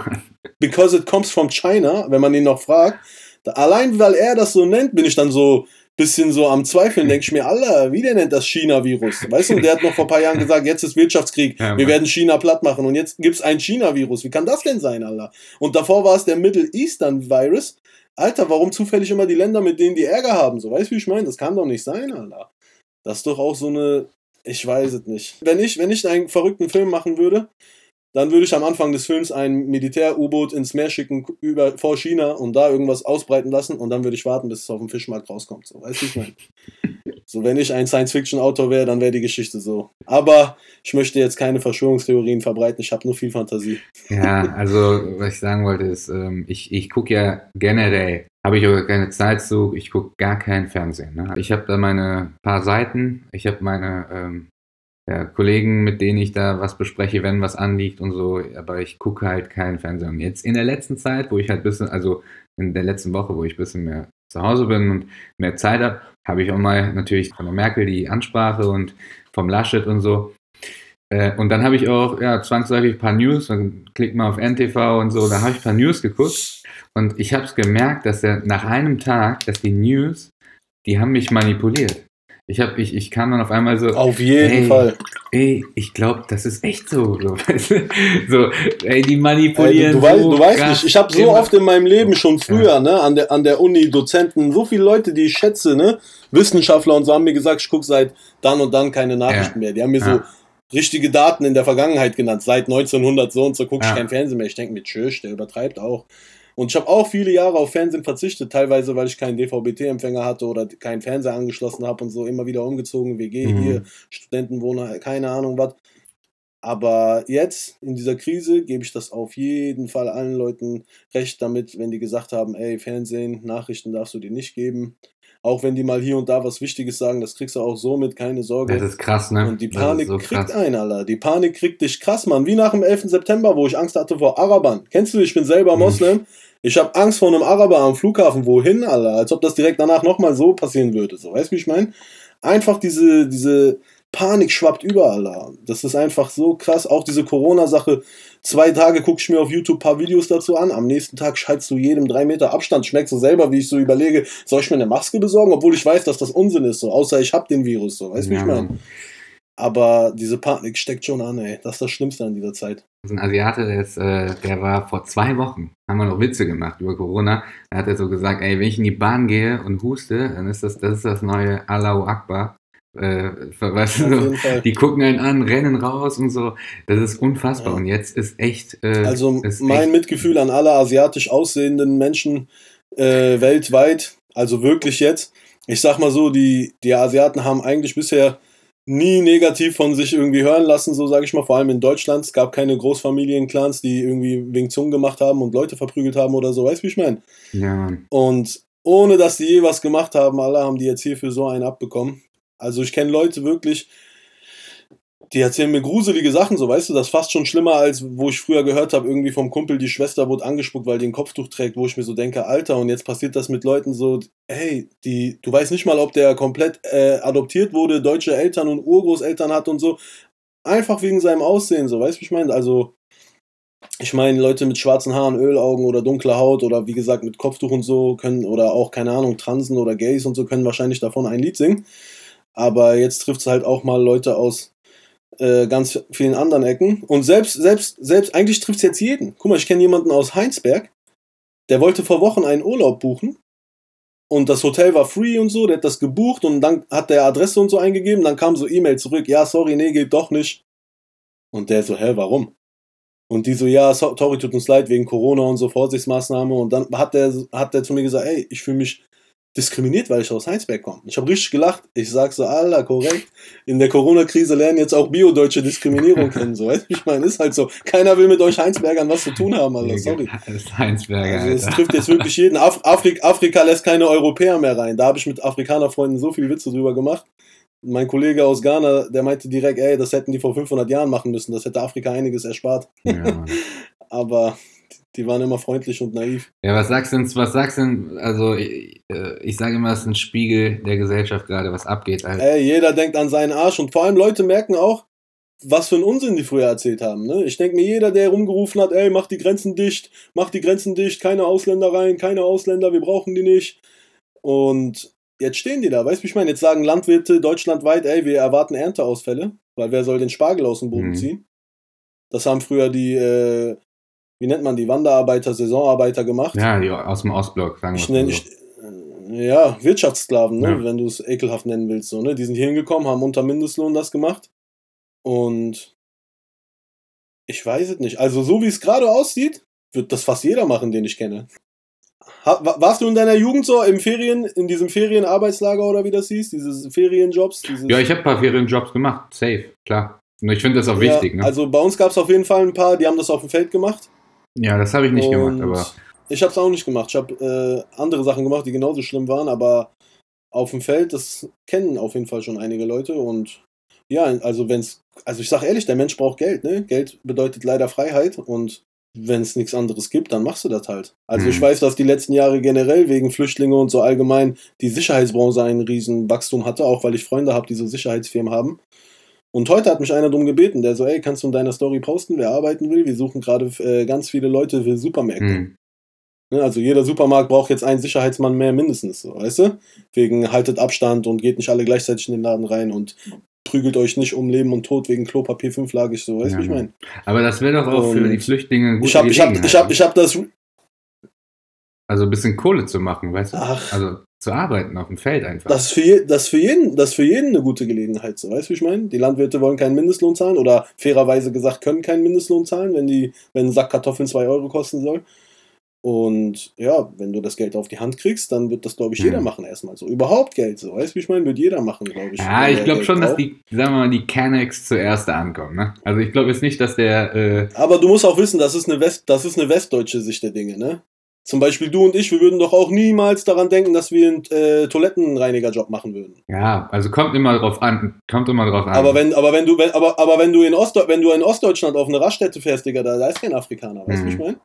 Because it comes from China, wenn man ihn noch fragt. Allein weil er das so nennt, bin ich dann so bisschen so am Zweifeln, denke ich mir, Alter, wie der nennt das China-Virus? Weißt du, der hat noch vor ein paar Jahren gesagt, jetzt ist Wirtschaftskrieg, ja, wir werden China platt machen und jetzt gibt es ein China-Virus. Wie kann das denn sein, Alter? Und davor war es der Middle Eastern Virus Alter, warum zufällig immer die Länder, mit denen die Ärger haben? So, weißt du, wie ich meine? Das kann doch nicht sein, Alter. Das ist doch auch so eine. Ich weiß es nicht. Wenn ich, wenn ich einen verrückten Film machen würde, dann würde ich am Anfang des Films ein Militär-U-Boot ins Meer schicken über, vor China und da irgendwas ausbreiten lassen und dann würde ich warten, bis es auf dem Fischmarkt rauskommt. So, weißt du, ich meine. So, wenn ich ein Science-Fiction-Autor wäre, dann wäre die Geschichte so. Aber ich möchte jetzt keine Verschwörungstheorien verbreiten, ich habe nur viel Fantasie. Ja, also, was ich sagen wollte, ist, ähm, ich, ich gucke ja generell, habe ich aber keine Zeit zu, ich gucke gar kein Fernsehen. Ne? Ich habe da meine paar Seiten, ich habe meine ähm, ja, Kollegen, mit denen ich da was bespreche, wenn was anliegt und so, aber ich gucke halt keinen Fernsehen. Und jetzt in der letzten Zeit, wo ich halt ein bisschen, also in der letzten Woche, wo ich ein bisschen mehr zu Hause bin und mehr Zeit habe, habe ich auch mal natürlich von der Merkel die Ansprache und vom Laschet und so. Äh, und dann habe ich auch ja, zwangsläufig ein paar News, dann klick mal auf NTV und so, da habe ich ein paar News geguckt und ich habe es gemerkt, dass er nach einem Tag, dass die News, die haben mich manipuliert. Ich, hab, ich, ich kam dann auf einmal so. Auf jeden ey, Fall. Ey, ich glaube, das ist echt so. So, so ey, die manipulieren. Ey, du, du, weißt, du weißt nicht, ich habe so oft in meinem Leben schon früher, ja. ne, an der, an der Uni, Dozenten, so viele Leute, die ich schätze, ne, Wissenschaftler und so haben mir gesagt, ich gucke seit dann und dann keine Nachrichten ja. mehr. Die haben mir ja. so richtige Daten in der Vergangenheit genannt. Seit 1900 so und so gucke ich kein Fernsehen mehr. Ich denke mir, tschüss, der übertreibt auch. Und ich habe auch viele Jahre auf Fernsehen verzichtet, teilweise weil ich keinen DVB-T-Empfänger hatte oder keinen Fernseher angeschlossen habe und so immer wieder umgezogen, WG mhm. hier, Studentenwohner, keine Ahnung was. Aber jetzt in dieser Krise gebe ich das auf jeden Fall allen Leuten recht damit, wenn die gesagt haben, ey, Fernsehen, Nachrichten darfst du dir nicht geben. Auch wenn die mal hier und da was Wichtiges sagen, das kriegst du auch so mit, keine Sorge. Das ist krass, ne? Und die Panik so kriegt einen, Alter. Die Panik kriegt dich krass, Mann. Wie nach dem 11. September, wo ich Angst hatte vor Arabern. Kennst du, ich bin selber mhm. Moslem. Mhm. Ich habe Angst vor einem Araber am Flughafen. Wohin, Alter? Als ob das direkt danach nochmal so passieren würde. So, weißt du, wie ich meine? Einfach diese, diese Panik schwappt überall da. Das ist einfach so krass. Auch diese Corona-Sache. Zwei Tage gucke ich mir auf YouTube ein paar Videos dazu an. Am nächsten Tag schaltest du jedem drei Meter Abstand. Schmeckst du selber, wie ich so überlege, soll ich mir eine Maske besorgen? Obwohl ich weiß, dass das Unsinn ist. So. Außer ich habe den Virus. So. Weißt du, ja. wie ich meine? Aber diese Panik steckt schon an, ey. Das ist das Schlimmste an dieser Zeit. So ein Asiate, der, ist, äh, der war vor zwei Wochen, haben wir noch Witze gemacht über Corona. Da hat er so gesagt, ey, wenn ich in die Bahn gehe und huste, dann ist das, das ist das neue Allahu Akbar. Äh, weißt du, so, die gucken einen an, rennen raus und so. Das ist unfassbar. Ja. Und jetzt ist echt. Äh, also mein echt Mitgefühl an alle asiatisch aussehenden Menschen äh, weltweit, also wirklich jetzt. Ich sag mal so, die, die Asiaten haben eigentlich bisher nie negativ von sich irgendwie hören lassen, so sage ich mal, vor allem in Deutschland. Es gab keine Großfamilienclans, die irgendwie wegen Zungen gemacht haben und Leute verprügelt haben oder so, weißt du, wie ich meine? Ja. Und ohne dass die je was gemacht haben, alle haben die jetzt hierfür so einen abbekommen. Also ich kenne Leute wirklich, die erzählen mir gruselige Sachen, so weißt du, das ist fast schon schlimmer, als wo ich früher gehört habe, irgendwie vom Kumpel, die Schwester wurde angespuckt, weil die ein Kopftuch trägt, wo ich mir so denke, Alter, und jetzt passiert das mit Leuten so, hey, die, du weißt nicht mal, ob der komplett äh, adoptiert wurde, deutsche Eltern und Urgroßeltern hat und so. Einfach wegen seinem Aussehen, so, weißt du, ich meine? Also, ich meine, Leute mit schwarzen Haaren, Ölaugen oder dunkler Haut oder wie gesagt mit Kopftuch und so können, oder auch, keine Ahnung, Transen oder Gays und so können wahrscheinlich davon ein Lied singen. Aber jetzt trifft es halt auch mal Leute aus äh, ganz vielen anderen Ecken. Und selbst, selbst, selbst, eigentlich trifft es jetzt jeden. Guck mal, ich kenne jemanden aus Heinsberg, der wollte vor Wochen einen Urlaub buchen. und das Hotel war free und so, der hat das gebucht und dann hat der Adresse und so eingegeben, dann kam so E-Mail zurück, ja, sorry, nee, geht doch nicht. Und der so, hä, warum? Und die so, ja, sorry, tut uns leid, wegen Corona und so, Vorsichtsmaßnahme. Und dann hat der, hat der zu mir gesagt, ey, ich fühle mich diskriminiert, weil ich aus Heinsberg komme. Ich habe richtig gelacht. Ich sag so, Alter, korrekt. In der Corona-Krise lernen jetzt auch Bio-Deutsche Diskriminierung kennen. So, weißt Ich meine, ist halt so. Keiner will mit euch Heinsbergern was zu tun haben, Alter. Sorry. Das Heinsberger, also, es trifft jetzt wirklich jeden. Af Afrik Afrika lässt keine Europäer mehr rein. Da habe ich mit Afrikanerfreunden so viele Witze drüber gemacht. Mein Kollege aus Ghana, der meinte direkt, ey, das hätten die vor 500 Jahren machen müssen. Das hätte Afrika einiges erspart. Ja, Aber die waren immer freundlich und naiv. Ja, was sagst du denn, was sagst denn, also ich, äh, ich sage immer, es ist ein Spiegel der Gesellschaft gerade, was abgeht. Halt. Ey, jeder denkt an seinen Arsch und vor allem Leute merken auch, was für einen Unsinn die früher erzählt haben. Ne? Ich denke mir, jeder, der rumgerufen hat, ey, mach die Grenzen dicht, mach die Grenzen dicht, keine Ausländer rein, keine Ausländer, wir brauchen die nicht. Und jetzt stehen die da, weißt du, wie ich meine? Jetzt sagen Landwirte deutschlandweit, ey, wir erwarten Ernteausfälle, weil wer soll den Spargel aus dem Boden mhm. ziehen? Das haben früher die äh, wie nennt man die, Wanderarbeiter, Saisonarbeiter gemacht. Ja, die aus dem Ostblock, sagen wir mal. Ich, äh, ja, Wirtschaftssklaven, ne, ja. wenn du es ekelhaft nennen willst. So, ne? Die sind hier hingekommen, haben unter Mindestlohn das gemacht. Und ich weiß es nicht. Also, so wie es gerade aussieht, wird das fast jeder machen, den ich kenne. Warst du in deiner Jugend so im Ferien, in diesem Ferienarbeitslager oder wie das hieß, diese Ferienjobs? Dieses ja, ich habe ein paar Ferienjobs gemacht, safe, klar. Und ich finde das auch ja, wichtig. Ne? Also bei uns gab es auf jeden Fall ein paar, die haben das auf dem Feld gemacht. Ja, das habe ich nicht und gemacht, aber. Ich habe es auch nicht gemacht. Ich habe äh, andere Sachen gemacht, die genauso schlimm waren, aber auf dem Feld, das kennen auf jeden Fall schon einige Leute und ja, also wenn es, also ich sage ehrlich, der Mensch braucht Geld, ne? Geld bedeutet leider Freiheit und wenn es nichts anderes gibt, dann machst du das halt. Also mhm. ich weiß, dass die letzten Jahre generell wegen Flüchtlinge und so allgemein die Sicherheitsbranche einen riesen Wachstum hatte, auch weil ich Freunde habe, die so Sicherheitsfirmen haben. Und heute hat mich einer darum gebeten, der so, ey, kannst du in deiner Story posten, wer arbeiten will? Wir suchen gerade äh, ganz viele Leute für Supermärkte. Mhm. Ne, also jeder Supermarkt braucht jetzt einen Sicherheitsmann mehr mindestens, so, weißt du? Wegen haltet Abstand und geht nicht alle gleichzeitig in den Laden rein und prügelt euch nicht um Leben und Tod wegen Klopapier fünflagig, so, weißt du, ja, wie ich meine? Aber das wäre doch auch und für die Flüchtlinge ein ich hab, ich hab, ich hab, ich hab das also ein bisschen Kohle zu machen, weißt du? Ach. Also zu arbeiten auf dem Feld einfach. Das ist für, je, das für, jeden, das für jeden eine gute Gelegenheit, so weißt du, wie ich meine? Die Landwirte wollen keinen Mindestlohn zahlen oder fairerweise gesagt können keinen Mindestlohn zahlen, wenn, die, wenn ein Sack Kartoffeln 2 Euro kosten soll. Und ja, wenn du das Geld auf die Hand kriegst, dann wird das, glaube ich, jeder mhm. machen erstmal so. Überhaupt Geld, so. Weißt du, wie ich meine? Wird jeder machen, glaube ich. Ja, ich glaube schon, braucht. dass die, sagen wir mal, die Canex zuerst ankommen, ne? Also ich glaube jetzt nicht, dass der. Äh Aber du musst auch wissen, das ist eine West, das ist eine westdeutsche Sicht der Dinge, ne? Zum Beispiel du und ich, wir würden doch auch niemals daran denken, dass wir einen äh, Toilettenreinigerjob machen würden. Ja, also kommt immer drauf an. Kommt immer drauf an. Aber wenn, aber wenn du, wenn, aber, aber wenn du in Ostdeutschland, wenn du in Ostdeutschland auf eine Raststätte fährst, Digga, da, da ist kein Afrikaner, weißt du, mhm. ich meine?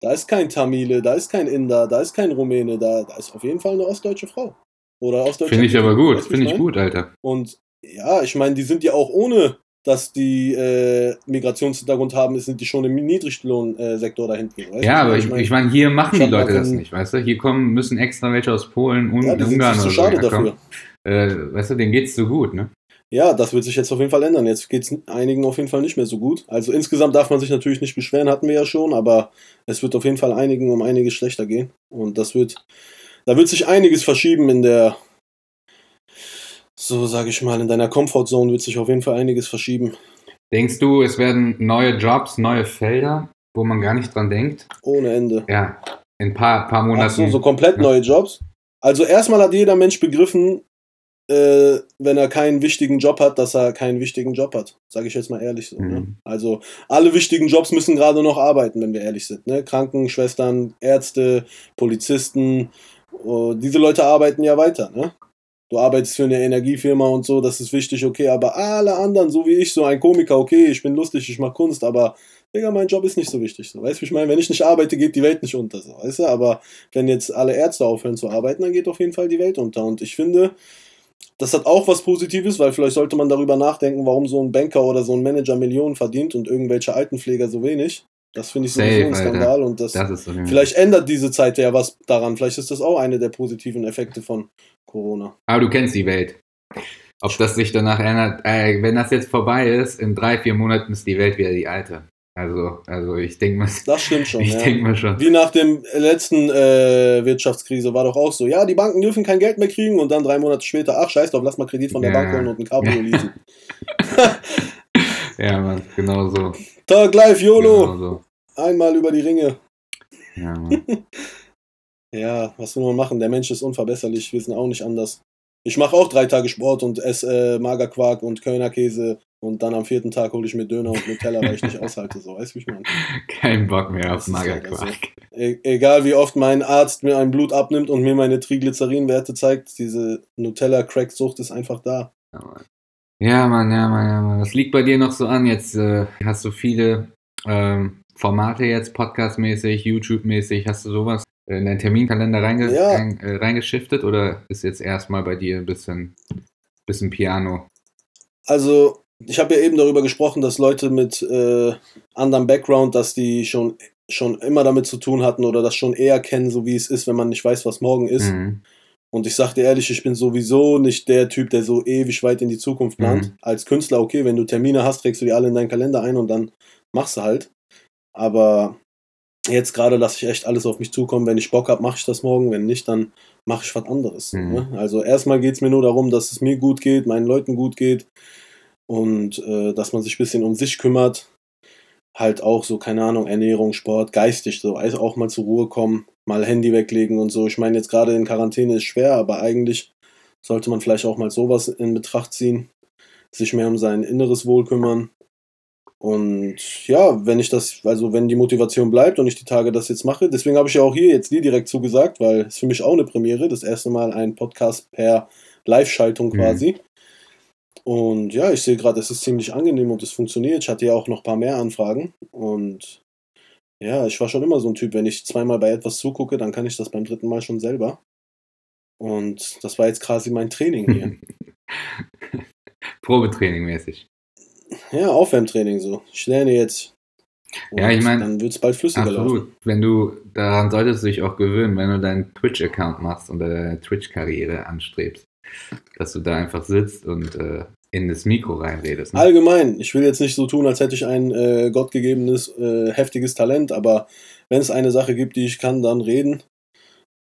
Da ist kein Tamile, da ist kein Inder, da ist kein Rumäne, da, da ist auf jeden Fall eine ostdeutsche Frau. Oder ostdeutsche Finde ich aber gut, finde ich gut, Alter. Und ja, ich meine, die sind ja auch ohne dass die äh, Migrationshintergrund haben, sind die schon im Niedriglohnsektor da hinten. ja, aber ich, ich meine, hier machen die Leute das nicht, weißt du? Hier kommen, müssen extra welche aus Polen und ja, Ungarn oder so. Schade dafür. Äh, weißt du, denen geht's so gut, ne? Ja, das wird sich jetzt auf jeden Fall ändern. Jetzt geht es einigen auf jeden Fall nicht mehr so gut. Also insgesamt darf man sich natürlich nicht beschweren, hatten wir ja schon, aber es wird auf jeden Fall einigen um einiges schlechter gehen. Und das wird, da wird sich einiges verschieben in der so sage ich mal, in deiner Comfortzone wird sich auf jeden Fall einiges verschieben. Denkst du, es werden neue Jobs, neue Felder, wo man gar nicht dran denkt? Ohne Ende. Ja, in ein paar, paar Monaten. Ach so, so komplett neue Jobs. Also erstmal hat jeder Mensch begriffen, äh, wenn er keinen wichtigen Job hat, dass er keinen wichtigen Job hat. Sage ich jetzt mal ehrlich so. Ne? Mhm. Ne? Also alle wichtigen Jobs müssen gerade noch arbeiten, wenn wir ehrlich sind. Ne? Krankenschwestern, Ärzte, Polizisten, oh, diese Leute arbeiten ja weiter. Ne? Du arbeitest für eine Energiefirma und so, das ist wichtig, okay, aber alle anderen, so wie ich, so ein Komiker, okay, ich bin lustig, ich mache Kunst, aber Digga, mein Job ist nicht so wichtig. So. Weißt du, ich meine, wenn ich nicht arbeite, geht die Welt nicht unter. So, weißt du? Aber wenn jetzt alle Ärzte aufhören zu arbeiten, dann geht auf jeden Fall die Welt unter. Und ich finde, das hat auch was Positives, weil vielleicht sollte man darüber nachdenken, warum so ein Banker oder so ein Manager Millionen verdient und irgendwelche Altenpfleger so wenig. Das finde ich sowieso ein Skandal Alter. und das, das vielleicht ändert diese Zeit ja was daran. Vielleicht ist das auch eine der positiven Effekte von Corona. Aber du kennst die Welt. Ob das sich danach ändert, äh, wenn das jetzt vorbei ist, in drei, vier Monaten ist die Welt wieder die alte. Also, also ich denke mal. Das stimmt schon. Ich ja. denke mal schon. Wie nach dem letzten äh, Wirtschaftskrise war doch auch so. Ja, die Banken dürfen kein Geld mehr kriegen und dann drei Monate später, ach scheiß drauf, lass mal Kredit von der Ja. Bank holen und ein Cabrio leasen. Ja, Mann, genau so. Tag live, YOLO! Genau so. Einmal über die Ringe. Ja. Ja, was will man machen? Der Mensch ist unverbesserlich, wir sind auch nicht anders. Ich mache auch drei Tage Sport und esse äh, Magerquark und Kölner Käse und dann am vierten Tag hole ich mir Döner und Nutella, weil ich nicht aushalte. So, weißt du, wie ich meine? Kein Bock mehr auf Das ist leider Magerquark. E egal wie oft mein Arzt mir ein Blut abnimmt und mir meine Triglycerinwerte zeigt, diese Nutella-Crack-Sucht ist einfach da. Ja, Mann. Ja, Mann, ja, Mann, ja, Mann. Was liegt bei dir noch so an? Jetzt äh, hast du viele ähm, Formate jetzt, Podcast-mäßig, YouTube-mäßig. Hast du sowas in deinen Terminkalender reinge Ja. rein, äh, reingeschiftet oder ist jetzt erstmal bei dir ein bisschen, bisschen Piano? Also, ich habe ja eben darüber gesprochen, dass Leute mit äh, anderem Background, dass die schon, schon immer damit zu tun hatten oder das schon eher kennen, so wie es ist, wenn man nicht weiß, was morgen ist. Mhm. Und ich sag dir ehrlich, ich bin sowieso nicht der Typ, der so ewig weit in die Zukunft plant. Mhm. Als Künstler, okay, wenn du Termine hast, trägst du die alle in deinen Kalender ein und dann machst du halt. Aber jetzt gerade lasse ich echt alles auf mich zukommen. Wenn ich Bock habe, mache ich das morgen. Wenn nicht, dann mache ich was anderes. Mhm. Ne? Also erstmal geht es mir nur darum, dass es mir gut geht, meinen Leuten gut geht und äh, dass man sich ein bisschen um sich kümmert. Halt auch so, keine Ahnung, Ernährung, Sport, geistig so, also auch mal zur Ruhe kommen, mal Handy weglegen und so. Ich meine, jetzt gerade in Quarantäne ist schwer, aber eigentlich sollte man vielleicht auch mal sowas in Betracht ziehen, sich mehr um sein inneres Wohl kümmern. Und ja, wenn ich das, also wenn die Motivation bleibt und ich die Tage das jetzt mache, deswegen habe ich ja auch hier jetzt die direkt zugesagt, weil es für mich auch eine Premiere, das erste Mal ein Podcast per Live-Schaltung Mhm. quasi. Und ja, ich sehe gerade, es ist ziemlich angenehm und es funktioniert. Ich hatte ja auch noch ein paar mehr Anfragen und ja, ich war schon immer so ein Typ, wenn ich zweimal bei etwas zugucke, dann kann ich das beim dritten Mal schon selber. Und das war jetzt quasi mein Training hier. Probetraining mäßig. Ja, Aufwärmtraining so. Ich lerne jetzt. Ja, ich Und mein, Dann wird es bald flüssiger laufen. Absolut. Wenn du, daran solltest du dich auch gewöhnen, wenn du deinen Twitch-Account machst und deine Twitch-Karriere anstrebst, dass du da einfach sitzt und äh, in das Mikro reinredest. Ne? Allgemein, ich will jetzt nicht so tun, als hätte ich ein äh, gottgegebenes, äh, heftiges Talent, aber wenn es eine Sache gibt, die ich kann, dann reden.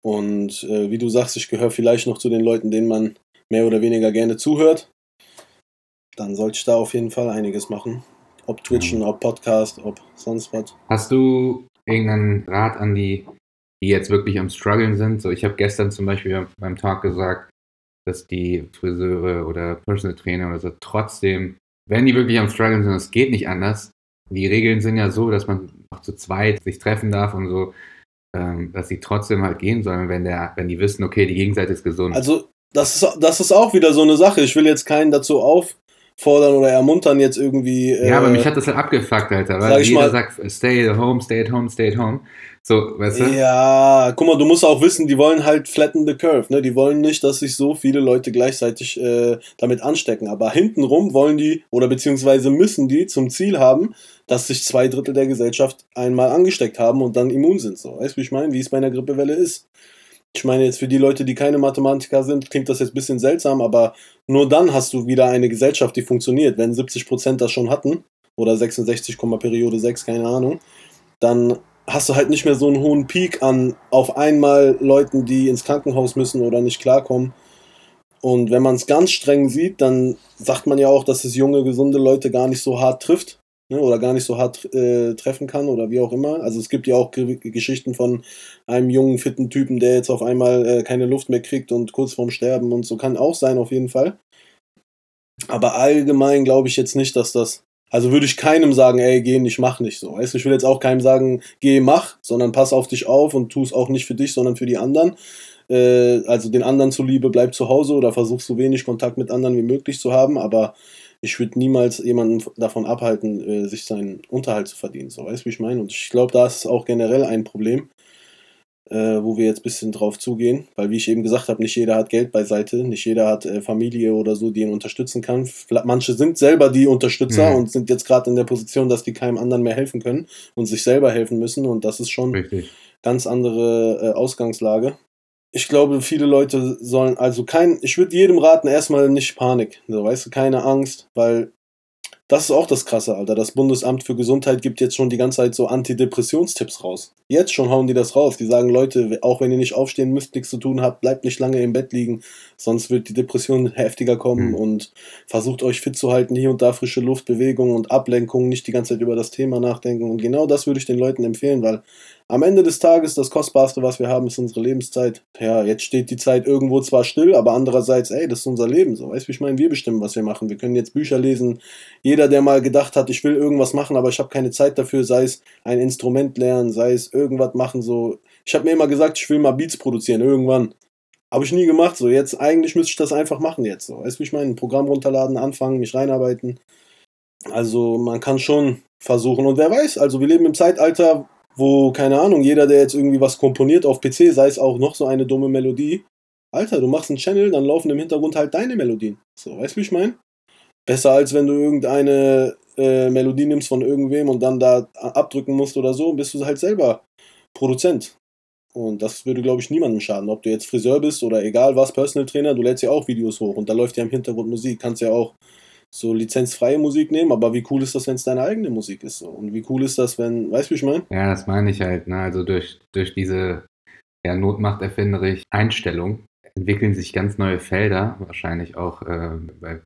Und äh, wie du sagst, ich gehöre vielleicht noch zu den Leuten, denen man mehr oder weniger gerne zuhört. Dann sollte ich da auf jeden Fall einiges machen. Ob Twitchen, ob Podcast, ob sonst was. Hast du irgendeinen Rat an die, die jetzt wirklich am struggeln sind? So, ich habe gestern zum Beispiel beim Talk gesagt, dass die Friseure oder Personal Trainer oder so trotzdem, wenn die wirklich am struggeln sind, es geht nicht anders. Die Regeln sind ja so, dass man auch zu zweit sich treffen darf und so, ähm, dass sie trotzdem halt gehen sollen, wenn der, wenn die wissen, okay, die Gegenseite ist gesund. Also, das ist, das ist auch wieder so eine Sache. Ich will jetzt keinen dazu auffordern oder ermuntern, jetzt irgendwie. Äh, ja, aber mich hat das halt abgefuckt, Alter, weil ich jeder mal- sagt, stay at home, stay at home, stay at home. So, weißt du? Ja, guck mal, du musst auch wissen, die wollen halt flatten the curve, ne? Die wollen nicht, dass sich so viele Leute gleichzeitig äh, damit anstecken. Aber hintenrum wollen die oder beziehungsweise müssen die zum Ziel haben, dass sich zwei Drittel der Gesellschaft einmal angesteckt haben und dann immun sind. So, weißt du, wie ich meine, wie es bei einer Grippewelle ist. Ich meine, jetzt für die Leute, die keine Mathematiker sind, klingt das jetzt ein bisschen seltsam, aber nur dann hast du wieder eine Gesellschaft, die funktioniert. Wenn 70% das schon hatten, oder 66, Periode 6, keine Ahnung, dann hast du halt nicht mehr so einen hohen Peak an auf einmal Leuten, die ins Krankenhaus müssen oder nicht klarkommen. Und wenn man es ganz streng sieht, dann sagt man ja auch, dass es junge, gesunde Leute gar nicht so hart trifft ne, oder gar nicht so hart äh, treffen kann oder wie auch immer. Also es gibt ja auch Ge Geschichten von einem jungen, fitten Typen, der jetzt auf einmal äh, keine Luft mehr kriegt und kurz vorm Sterben und so kann auch sein auf jeden Fall. Aber allgemein glaube ich jetzt nicht, dass das also würde ich keinem sagen, ey, geh nicht, mach nicht so. Weißt du, ich will jetzt auch keinem sagen, geh, mach, sondern pass auf dich auf und tu es auch nicht für dich, sondern für die anderen. Äh, also den anderen zuliebe, bleib zu Hause oder versuch so wenig Kontakt mit anderen wie möglich zu haben, aber ich würde niemals jemanden davon abhalten, äh, sich seinen Unterhalt zu verdienen. So, weißt du, wie ich meine? Und ich glaube, da ist auch generell ein Problem, äh, wo wir jetzt ein bisschen drauf zugehen, weil wie ich eben gesagt habe, nicht jeder hat Geld beiseite, nicht jeder hat äh, Familie oder so, die ihn unterstützen kann. Manche sind selber die Unterstützer Mhm. und sind jetzt gerade in der Position, dass die keinem anderen mehr helfen können und sich selber helfen müssen und das ist schon Richtig. ganz andere Ausgangslage. Ich glaube, viele Leute sollen, also kein, ich würde jedem raten, erstmal nicht Panik, so, weißt du, keine Angst, weil das ist auch das Krasse, Alter. Das Bundesamt für Gesundheit gibt jetzt schon die ganze Zeit so Antidepressionstipps raus. Jetzt schon hauen die das raus. Die sagen, Leute, auch wenn ihr nicht aufstehen müsst, nichts zu tun habt, bleibt nicht lange im Bett liegen, sonst wird die Depression heftiger kommen mhm. und versucht euch fit zu halten, hier und da frische Luft, Bewegung und Ablenkung, nicht die ganze Zeit über das Thema nachdenken. Und genau das würde ich den Leuten empfehlen, weil am Ende des Tages, das Kostbarste, was wir haben, ist unsere Lebenszeit. Ja, jetzt steht die Zeit irgendwo zwar still, aber andererseits, ey, das ist unser Leben. So, weißt du, ich meine, wir bestimmen, was wir machen. Wir können jetzt Bücher lesen. Jeder, der mal gedacht hat, ich will irgendwas machen, aber ich habe keine Zeit dafür, sei es ein Instrument lernen, sei es irgendwas machen, so. Ich habe mir immer gesagt, ich will mal Beats produzieren, irgendwann. Habe ich nie gemacht, so. Jetzt, eigentlich müsste ich das einfach machen jetzt, so. Weißt du, ich meine, ein Programm runterladen, anfangen, mich reinarbeiten. Also, man kann schon versuchen. Und wer weiß, also wir leben im Zeitalter, wo, keine Ahnung, jeder, der jetzt irgendwie was komponiert auf PC, sei es auch noch so eine dumme Melodie, Alter, du machst einen Channel, dann laufen im Hintergrund halt deine Melodien. So, weißt du, wie ich meine? Besser als wenn du irgendeine äh, Melodie nimmst von irgendwem und dann da abdrücken musst oder so, bist du halt selber Produzent. Und das würde, glaube ich, niemandem schaden. Ob du jetzt Friseur bist oder egal was, Personal Trainer, du lädst ja auch Videos hoch und da läuft ja im Hintergrund Musik. Kannst ja auch so lizenzfreie Musik nehmen, aber wie cool ist das, wenn es deine eigene Musik ist? So? Und wie cool ist das, wenn, weißt du, wie ich meine? Ja, das meine ich halt, ne? Also durch, durch diese ja, notmachterfinderisch Einstellung entwickeln sich ganz neue Felder, wahrscheinlich auch äh, bei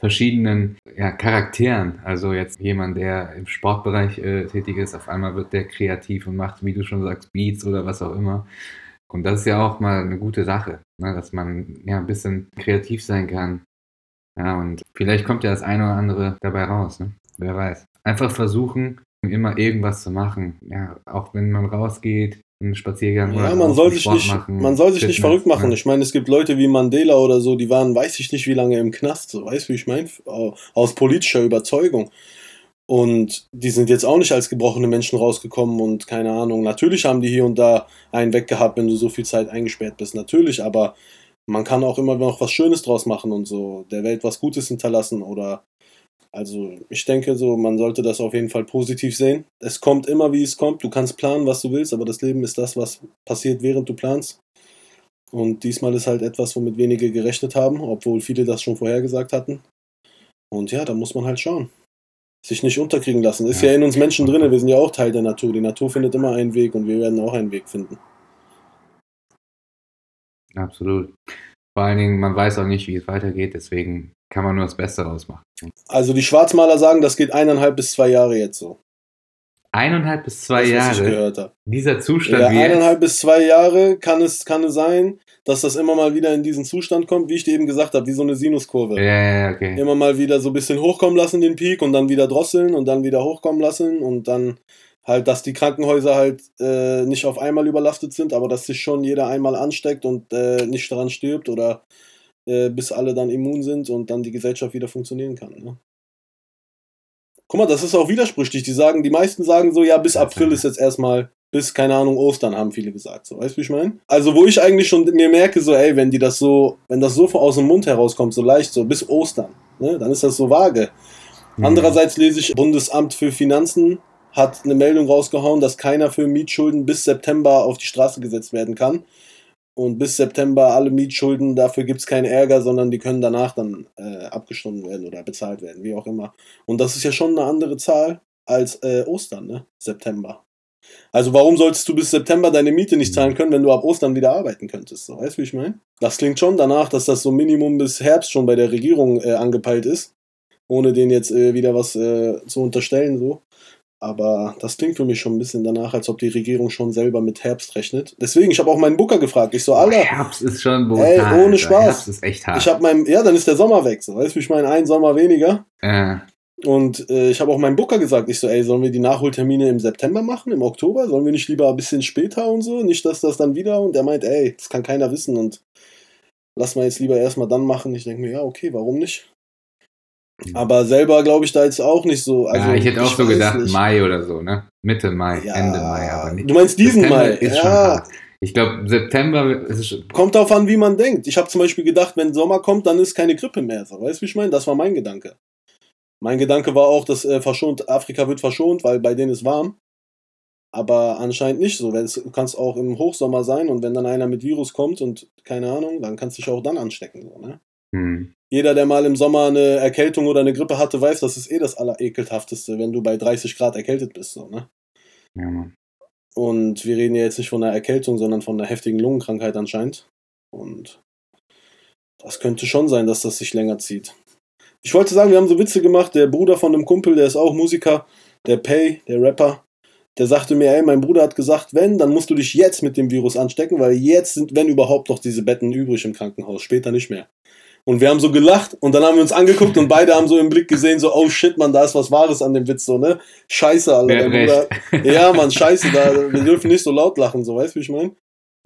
verschiedenen ja, Charakteren. Also jetzt jemand, der im Sportbereich äh, tätig ist, auf einmal wird der kreativ und macht, wie du schon sagst, Beats oder was auch immer. Und das ist ja auch mal eine gute Sache, ne? dass man ja ein bisschen kreativ sein kann, ja, und vielleicht kommt ja das eine oder andere dabei raus, ne? Wer weiß. Einfach versuchen, immer irgendwas zu machen. Ja, auch wenn man rausgeht, einen Spaziergang ja, oder man soll sich nicht, machen, man soll sich Fitness, nicht verrückt machen. Ja. Ich meine, es gibt Leute wie Mandela oder so, die waren, weiß ich nicht, wie lange im Knast. So, weißt du, wie ich meine? Aus politischer Überzeugung. Und die sind jetzt auch nicht als gebrochene Menschen rausgekommen und keine Ahnung. Natürlich haben die hier und da einen weggehabt, wenn du so viel Zeit eingesperrt bist. Natürlich, aber man kann auch immer noch was Schönes draus machen und so der Welt was Gutes hinterlassen oder also ich denke so, man sollte das auf jeden Fall positiv sehen. Es kommt immer, wie es kommt. Du kannst planen, was du willst, aber das Leben ist das, was passiert, während du planst. Und diesmal ist halt etwas, womit wenige gerechnet haben, obwohl viele das schon vorhergesagt hatten. Und ja, da muss man halt schauen. Sich nicht unterkriegen lassen. Ist ja, ja in uns Menschen drin, wir sind ja auch Teil der Natur. Die Natur findet immer einen Weg und wir werden auch einen Weg finden. Absolut. Vor allen Dingen, man weiß auch nicht, wie es weitergeht, deswegen kann man nur das Beste rausmachen. Also die Schwarzmaler sagen, das geht eineinhalb bis zwei Jahre jetzt so. Eineinhalb bis zwei das, Jahre. Ich gehört habe. Dieser Zustand. Ja, eineinhalb bis zwei Jahre kann es, kann es sein, dass das immer mal wieder in diesen Zustand kommt, wie ich dir eben gesagt habe, wie so eine Sinuskurve. Ja, ja, okay. Immer mal wieder so ein bisschen hochkommen lassen, den Peak, und dann wieder drosseln und dann wieder hochkommen lassen und dann halt, dass die Krankenhäuser halt äh, nicht auf einmal überlastet sind, aber dass sich schon jeder einmal ansteckt und äh, nicht daran stirbt oder äh, bis alle dann immun sind und dann die Gesellschaft wieder funktionieren kann. Ne? Guck mal, das ist auch widersprüchlich. Die sagen, die meisten sagen so, ja, bis April ist jetzt erstmal, bis, keine Ahnung, Ostern, haben viele gesagt. So, weißt du, wie ich meine? Also, wo ich eigentlich schon mir merke, so, ey, wenn die das so, wenn das so aus dem Mund herauskommt, so leicht, so bis Ostern, ne, dann ist das so vage. Mhm. Andererseits lese ich Bundesamt für Finanzen hat eine Meldung rausgehauen, dass keiner für Mietschulden bis September auf die Straße gesetzt werden kann. Und bis September alle Mietschulden, dafür gibt es keinen Ärger, sondern die können danach dann äh, abgestunden werden oder bezahlt werden, wie auch immer. Und das ist ja schon eine andere Zahl als äh, Ostern, ne? September. Also warum solltest du bis September deine Miete nicht zahlen können, wenn du ab Ostern wieder arbeiten könntest? So, weißt du, wie ich meine? Das klingt schon danach, dass das so Minimum bis Herbst schon bei der Regierung äh, angepeilt ist. Ohne denen jetzt äh, wieder was äh, zu unterstellen, so. Aber das klingt für mich schon ein bisschen danach, als ob die Regierung schon selber mit Herbst rechnet. Deswegen, ich habe auch meinen Booker gefragt. Ich so, Alter. Herbst ist schon brutal. Ey, ohne Spaß. Herbst ist echt hart. Ich habe meinen, ja, dann ist der Sommer weg. So. Weißt du, ich meine, ein Sommer weniger. Ja. Und äh, ich habe auch meinem Booker gesagt, ich so, ey, sollen wir die Nachholtermine im September machen, im Oktober? Sollen wir nicht lieber ein bisschen später und so? Nicht, dass das dann wieder. Und er meint, ey, das kann keiner wissen und lass mal jetzt lieber erstmal dann machen. Ich denke mir, ja, okay, warum nicht? Aber selber glaube ich da jetzt auch nicht so. Also, ja, ich hätte auch so gedacht, nicht. Mai oder so, ne? Mitte Mai, ja, Ende Mai, aber nicht. Du meinst diesen September Mai? Ist ja. schon hart. Ich glaube, September ist schon. Kommt darauf an, wie man denkt. Ich habe zum Beispiel gedacht, wenn Sommer kommt, dann ist keine Grippe mehr. So, weißt du, wie ich meine? Das war mein Gedanke. Mein Gedanke war auch, dass äh, verschont, Afrika wird verschont, weil bei denen ist warm. Aber anscheinend nicht so. Du kannst auch im Hochsommer sein und wenn dann einer mit Virus kommt und keine Ahnung, dann kannst du dich auch dann anstecken. So, ne? Hm. Jeder, der mal im Sommer eine Erkältung oder eine Grippe hatte, weiß, das ist eh das Allerekelhafteste, wenn du bei 30 Grad erkältet bist. So, ne? Ja, Mann. Und wir reden ja jetzt nicht von einer Erkältung, sondern von einer heftigen Lungenkrankheit anscheinend. Und das könnte schon sein, dass das sich länger zieht. Ich wollte sagen, wir haben so Witze gemacht. Der Bruder von einem Kumpel, der ist auch Musiker, der Pay, der Rapper, der sagte mir, ey, mein Bruder hat gesagt, wenn, dann musst du dich jetzt mit dem Virus anstecken, weil jetzt sind, wenn überhaupt, noch diese Betten übrig im Krankenhaus, später nicht mehr. Und wir haben so gelacht und dann haben wir uns angeguckt und beide haben so im Blick gesehen, so, oh shit, man, da ist was Wahres an dem Witz, so, ne? Scheiße, Alter. Bruder, ja, man, scheiße, da, wir dürfen nicht so laut lachen, so, weißt du, wie ich meine?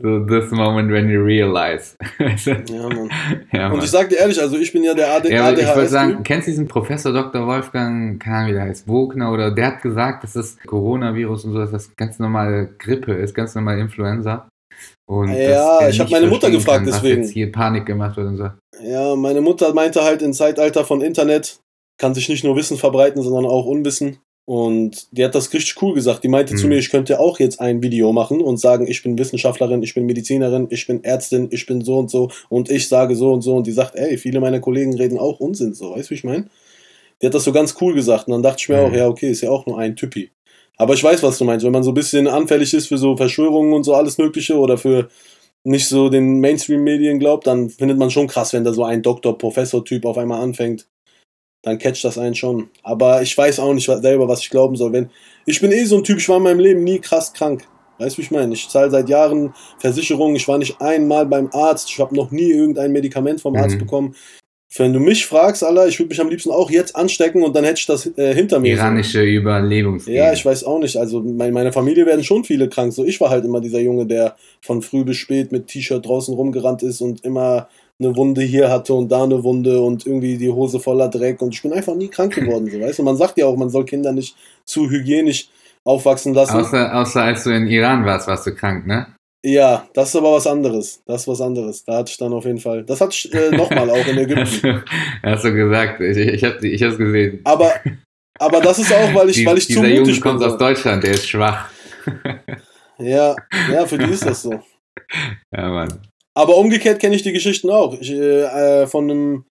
So this moment when you realize. Ja, Mann. ja, Und ich sag dir ehrlich, also ich bin ja der AD Ja, aber ich wollte sagen, kennst du diesen Professor Dr. Wolfgang, keine Ahnung, wie der heißt, Wogner oder der hat gesagt, dass das Coronavirus und so, dass das ganz normale Grippe ist, ganz normal Influenza. Und Ja, dass ich hab nicht meine Mutter gefragt, kann, deswegen. jetzt hier Panik gemacht wird und so. Ja, meine Mutter meinte halt, im Zeitalter von Internet kann sich nicht nur Wissen verbreiten, sondern auch Unwissen. Und die hat das richtig cool gesagt. Die meinte zu Mhm. mir, ich könnte auch jetzt ein Video machen und sagen, ich bin Wissenschaftlerin, ich bin Medizinerin, ich bin Ärztin, ich bin so und so und ich sage so und so. Und die sagt, ey, viele meiner Kollegen reden auch Unsinn, so, weißt du, wie ich meine? Die hat das so ganz cool gesagt. Und dann dachte ich mir Mhm. auch, ja, okay, ist ja auch nur ein Typi. Aber ich weiß, was du meinst. Wenn man so ein bisschen anfällig ist für so Verschwörungen und so alles Mögliche oder für nicht so den Mainstream-Medien glaubt, dann findet man schon krass, wenn da so ein Doktor-Professor-Typ auf einmal anfängt. Dann catcht das einen schon. Aber ich weiß auch nicht selber, was ich glauben soll. Wenn ich bin eh so ein Typ, ich war in meinem Leben nie krass krank. Weißt du, wie ich meine? Ich zahle seit Jahren Versicherungen. Ich war nicht einmal beim Arzt. Ich habe noch nie irgendein Medikament vom Arzt Mhm. bekommen. Wenn du mich fragst, Alter, ich würde mich am liebsten auch jetzt anstecken und dann hätte ich das äh, hinter mir. so. Iranische Überlebensgene. Ja, ich weiß auch nicht. Also mein, meine Familie werden schon viele krank. So, ich war halt immer dieser Junge, der von früh bis spät mit T-Shirt draußen rumgerannt ist und immer eine Wunde hier hatte und da eine Wunde und irgendwie die Hose voller Dreck. Und ich bin einfach nie krank geworden. So, weißt du, man sagt ja auch, man soll Kinder nicht zu hygienisch aufwachsen lassen. Außer, außer als du in Iran warst, warst du krank, ne? Ja, das ist aber was anderes. Das ist was anderes. Da hatte ich dann auf jeden Fall. Das hatte ich äh, nochmal auch in Ägypten. Hast du, hast du gesagt, ich, ich habe ich hab's gesehen. Aber, aber das ist auch, weil ich, Die- weil ich zu dieser Junge mutig bin. kommt aus Deutschland, der ist schwach. Ja, ja, für die ist das so. Ja, Mann. Aber umgekehrt kenne ich die Geschichten auch. Ich, äh, äh, von einem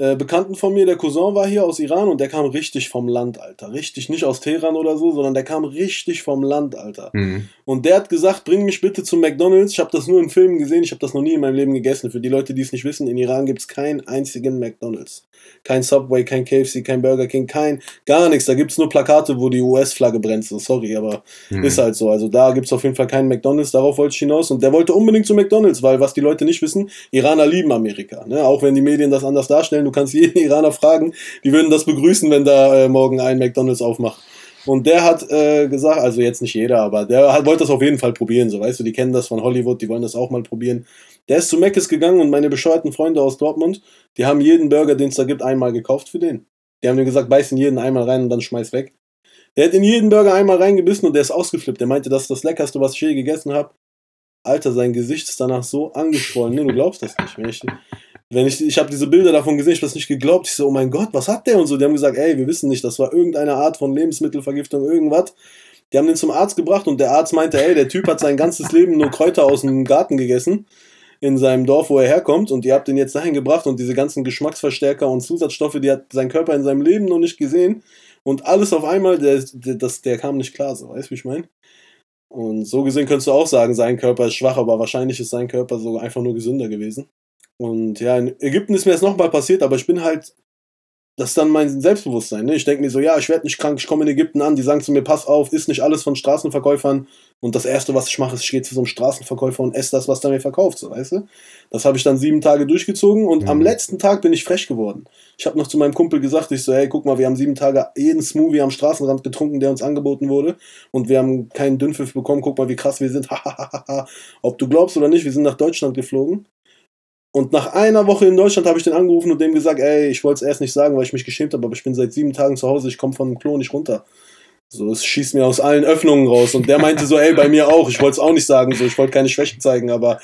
äh, Bekannten von mir, der Cousin war hier aus Iran und der kam richtig vom Land, Alter. Richtig, nicht aus Teheran oder so, sondern der kam richtig vom Land, Alter. Hm. Und der hat gesagt, bring mich bitte zum McDonalds. Ich habe das nur in Filmen gesehen, ich habe das noch nie in meinem Leben gegessen. Für die Leute, die es nicht wissen, in Iran gibt es keinen einzigen McDonalds. Kein Subway, kein KFC, kein Burger King, kein, gar nichts. Da gibt es nur Plakate, wo die US-Flagge brennt. So, sorry, aber Hm. ist halt so. Also da gibt es auf jeden Fall keinen McDonalds, darauf wollte ich hinaus. Und der wollte unbedingt zu McDonalds, weil was die Leute nicht wissen, Iraner lieben Amerika. Ne? Auch wenn die Medien das anders darstellen, du kannst jeden Iraner fragen, die würden das begrüßen, wenn da äh, morgen ein McDonalds aufmacht. Und der hat äh, gesagt, also jetzt nicht jeder, aber der hat, wollte das auf jeden Fall probieren, so weißt du, die kennen das von Hollywood, die wollen das auch mal probieren. Der ist zu Mc's gegangen und meine bescheuerten Freunde aus Dortmund, die haben jeden Burger, den es da gibt, einmal gekauft für den. Die haben ihm gesagt, beiß in jeden einmal rein und dann schmeiß weg. Der hat in jeden Burger einmal reingebissen und der ist ausgeflippt. Der meinte, das ist das Leckerste, was ich je gegessen habe. Alter, sein Gesicht ist danach so angeschwollen. Nee, du glaubst das nicht. Wenn ich, wenn ich, ich habe diese Bilder davon gesehen, ich habe das nicht geglaubt. Ich so, oh mein Gott, was hat der und so. Die haben gesagt, ey, wir wissen nicht, das war irgendeine Art von Lebensmittelvergiftung, irgendwas. Die haben den zum Arzt gebracht und der Arzt meinte, ey, der Typ hat sein ganzes Leben nur Kräuter aus dem Garten gegessen in seinem Dorf, wo er herkommt und ihr habt den jetzt dahin gebracht und diese ganzen Geschmacksverstärker und Zusatzstoffe, die hat sein Körper in seinem Leben noch nicht gesehen und alles auf einmal, der, der, das, der kam nicht klar, so, weißt du, wie ich meine? Und so gesehen könntest du auch sagen, sein Körper ist schwach, aber wahrscheinlich ist sein Körper so einfach nur gesünder gewesen. Und ja, in Ägypten ist mir das nochmal passiert, aber ich bin halt, das ist dann mein Selbstbewusstsein. Ne? Ich denke mir so, ja, ich werde nicht krank, ich komme in Ägypten an, die sagen zu mir, pass auf, ist nicht alles von Straßenverkäufern. Und das Erste, was ich mache, ist, ich gehe zu so einem Straßenverkäufer und esse das, was der mir verkauft, so, weißt du? Das habe ich dann sieben Tage durchgezogen und Mhm. am letzten Tag bin ich frech geworden. Ich habe noch zu meinem Kumpel gesagt, ich so, hey, guck mal, wir haben sieben Tage jeden Smoothie am Straßenrand getrunken, der uns angeboten wurde und wir haben keinen Dünnpfiff bekommen, guck mal, wie krass wir sind, Ob du glaubst oder nicht, wir sind nach Deutschland geflogen und nach einer Woche in Deutschland habe ich den angerufen und dem gesagt, ey, ich wollte es erst nicht sagen, weil ich mich geschämt habe, aber ich bin seit sieben Tagen zu Hause, ich komme von dem Klo nicht runter. So, es schießt mir aus allen Öffnungen raus. Und der meinte so, ey, bei mir auch. Ich wollte es auch nicht sagen, so, ich wollte keine Schwäche zeigen, aber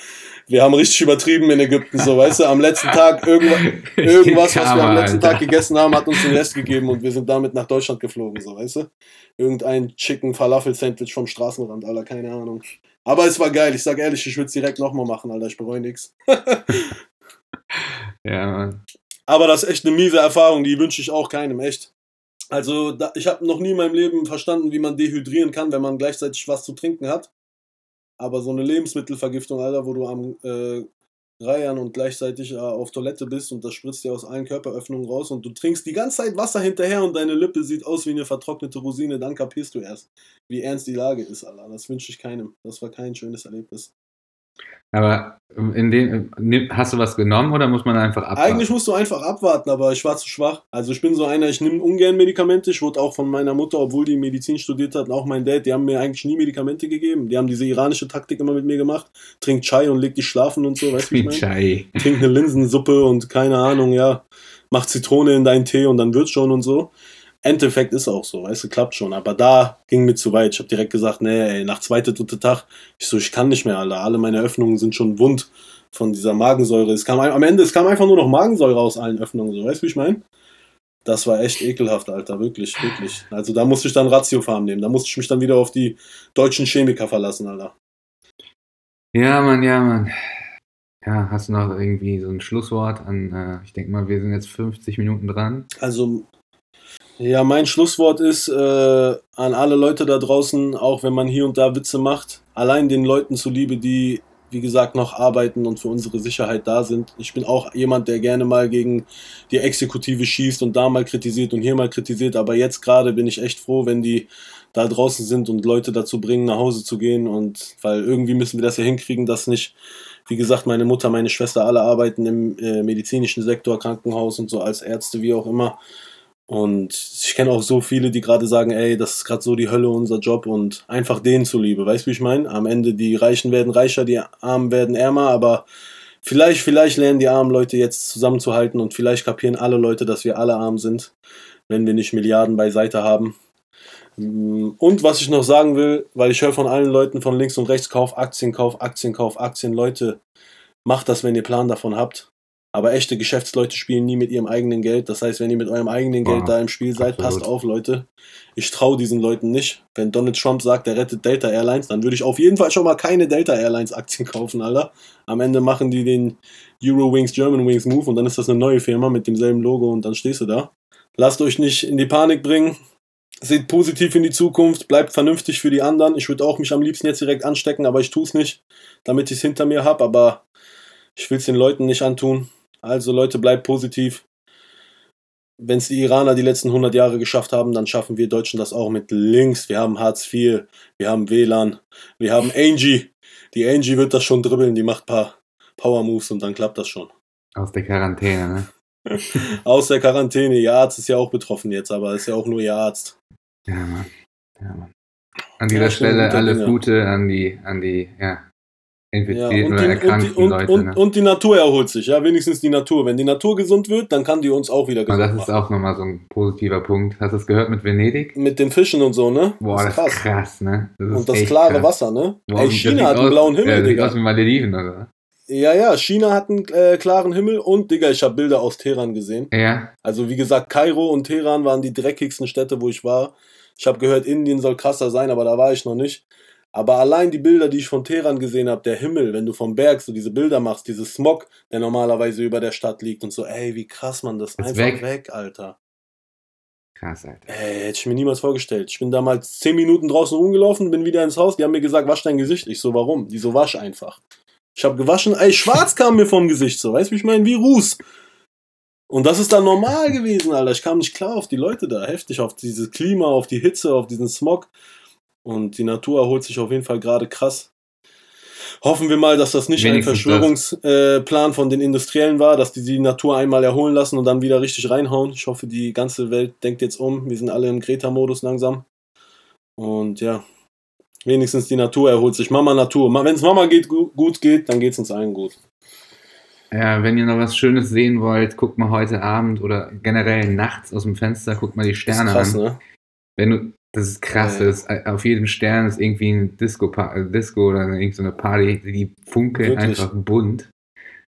wir haben richtig übertrieben in Ägypten, so, weißt du, am letzten Tag irgendwas, irgendwas was wir am letzten. Tag gegessen haben, hat uns den Rest gegeben und wir sind damit nach Deutschland geflogen, so, weißt du? Irgendein Chicken Falafel Sandwich vom Straßenrand, Alter, keine Ahnung. Aber es war geil, ich sag ehrlich, ich würde es direkt nochmal machen, Alter, ich bereue nichts. Ja, Mann. Aber das ist echt eine miese Erfahrung, die wünsche ich auch keinem, echt. Also, da, ich habe noch nie in meinem Leben verstanden, wie man dehydrieren kann, wenn man gleichzeitig was zu trinken hat. Aber so eine Lebensmittelvergiftung, Alter, wo du am äh, Reiern und gleichzeitig äh, auf Toilette bist und das spritzt dir aus allen Körperöffnungen raus und du trinkst die ganze Zeit Wasser hinterher und deine Lippe sieht aus wie eine vertrocknete Rosine, dann kapierst du erst, wie ernst die Lage ist, Alter. Das wünsche ich keinem. Das war kein schönes Erlebnis. Aber in dem, hast du was genommen oder muss man einfach abwarten? Eigentlich musst du einfach abwarten, aber ich war zu schwach. Also ich bin so einer, ich nehme ungern Medikamente. Ich wurde auch von meiner Mutter, obwohl die Medizin studiert hat, und auch mein Dad, die haben mir eigentlich nie Medikamente gegeben. Die haben diese iranische Taktik immer mit mir gemacht. Trink Chai und leg dich schlafen und so, weißt du, wie ich meine? Chai. Trink eine Linsensuppe und keine Ahnung, ja. Mach Zitrone in deinen Tee und dann wird's schon und so. Endeffekt ist auch so, weißt du, klappt schon. Aber da ging mir zu weit. Ich habe direkt gesagt, nee, ey, nach zweiter, dritter Tag, ich so, ich kann nicht mehr, Alter. Alle meine Öffnungen sind schon wund von dieser Magensäure. Es kam am Ende, es kam einfach nur noch Magensäure aus allen Öffnungen, so, weißt du, wie ich meine? Das war echt ekelhaft, Alter, wirklich, wirklich. Also da musste ich dann Ratiofarm nehmen. Da musste ich mich dann wieder auf die deutschen Chemiker verlassen, Alter. Ja, Mann, ja, Mann. Ja, hast du noch irgendwie so ein Schlusswort an, äh, ich denke mal, wir sind jetzt 50 Minuten dran. Also ja, mein Schlusswort ist äh, an alle Leute da draußen, auch wenn man hier und da Witze macht, allein den Leuten zuliebe, die, wie gesagt, noch arbeiten und für unsere Sicherheit da sind. Ich bin auch jemand, der gerne mal gegen die Exekutive schießt und da mal kritisiert und hier mal kritisiert, aber jetzt gerade bin ich echt froh, wenn die da draußen sind und Leute dazu bringen, nach Hause zu gehen und weil irgendwie müssen wir das ja hinkriegen, dass nicht wie gesagt, meine Mutter, meine Schwester, alle arbeiten im äh, medizinischen Sektor, Krankenhaus und so als Ärzte, wie auch immer. Und ich kenne auch so viele, die gerade sagen, ey, das ist gerade so die Hölle unser Job und einfach denen zuliebe. Weißt du, wie ich meine? Am Ende die Reichen werden reicher, die Armen werden ärmer, aber vielleicht, vielleicht lernen die armen Leute jetzt zusammenzuhalten und vielleicht kapieren alle Leute, dass wir alle arm sind, wenn wir nicht Milliarden beiseite haben. Und was ich noch sagen will, weil ich höre von allen Leuten von links und rechts, Kauf Aktien, Kauf Aktien, Kauf Aktien. Leute, macht das, wenn ihr Plan davon habt. Aber echte Geschäftsleute spielen nie mit ihrem eigenen Geld. Das heißt, wenn ihr mit eurem eigenen Geld oh, da im Spiel seid, absolut. passt auf, Leute. Ich traue diesen Leuten nicht. Wenn Donald Trump sagt, er rettet Delta Airlines, dann würde ich auf jeden Fall schon mal keine Delta Airlines Aktien kaufen, Alter. Am Ende machen die den Eurowings, Germanwings Move und dann ist das eine neue Firma mit demselben Logo und dann stehst du da. Lasst euch nicht in die Panik bringen. Seht positiv in die Zukunft, bleibt vernünftig für die anderen. Ich würde auch mich am liebsten jetzt direkt anstecken, aber ich tue es nicht, damit ich es hinter mir habe. Aber ich will es den Leuten nicht antun. Also Leute, bleibt positiv. Wenn es die Iraner die letzten 100 Jahre geschafft haben, dann schaffen wir Deutschen das auch mit links. Wir haben Hartz IV, wir haben WLAN, wir haben Angie. Die Angie wird das schon dribbeln, die macht ein paar Power Moves und dann klappt das schon. Aus der Quarantäne, ne? Aus der Quarantäne. Ihr Arzt ist ja auch betroffen jetzt, aber ist ja auch nur ihr Arzt. Ja, Mann. Ja, Mann. An dieser ja, Stelle alles Gute an die, an die, ja, infizierten ja, oder erkrankten und die, und, Leute. Und, ne? und, die Natur erholt sich, ja, wenigstens die Natur. Wenn die Natur gesund wird, dann kann die uns auch wieder gesund machen. Das ist auch nochmal so ein positiver Punkt. Hast du es gehört mit Venedig? Mit den Fischen und so, ne? Boah, das, das ist krass, krass ne? Das und das klare krass. Wasser, ne? Boah, Ey, China hat einen blauen Himmel, ja, Digga. aus wie Malediven, oder? Ja, ja, China hat einen äh, klaren Himmel und, Digga, ich habe Bilder aus Teheran gesehen. Ja. Also, wie gesagt, Kairo und Teheran waren die dreckigsten Städte, wo ich war. Ich habe gehört, Indien soll krasser sein, aber da war ich noch nicht. Aber allein die Bilder, die ich von Teheran gesehen habe, der Himmel, wenn du vom Berg so diese Bilder machst, dieses Smog, der normalerweise über der Stadt liegt und so, ey, wie krass man das ist einfach weg. weg, Alter. Krass, Alter. Ey, hätte ich mir niemals vorgestellt. Ich bin damals zehn Minuten draußen rumgelaufen, bin wieder ins Haus, die haben mir gesagt, wasch dein Gesicht. Ich so, warum? Die so, wasch einfach. Ich habe gewaschen, ey, schwarz kam mir vom Gesicht so, weißt du, wie ich meine, wie Ruß. Und das ist dann normal gewesen, Alter. Ich kam nicht klar auf die Leute da, heftig, auf dieses Klima, auf die Hitze, auf diesen Smog. Und die Natur erholt sich auf jeden Fall gerade krass. Hoffen wir mal, dass das nicht Wenigstens ein Verschwörungsplan äh, von den Industriellen war, dass die die Natur einmal erholen lassen und dann wieder richtig reinhauen. Ich hoffe, die ganze Welt denkt jetzt um. Wir sind alle im Greta-Modus langsam. Und ja, wenigstens die Natur erholt sich. Mama Natur. Wenn es Mama geht, gut geht, dann geht es uns allen gut. Ja, wenn ihr noch was Schönes sehen wollt, guckt mal heute Abend oder generell nachts aus dem Fenster, guckt mal die Sterne krass, an. Ne? Wenn du, das ist krass. Das ist, auf jedem Stern ist irgendwie ein Disco, äh, Disco oder irgendeine Party, die funkeln Wirklich? einfach bunt.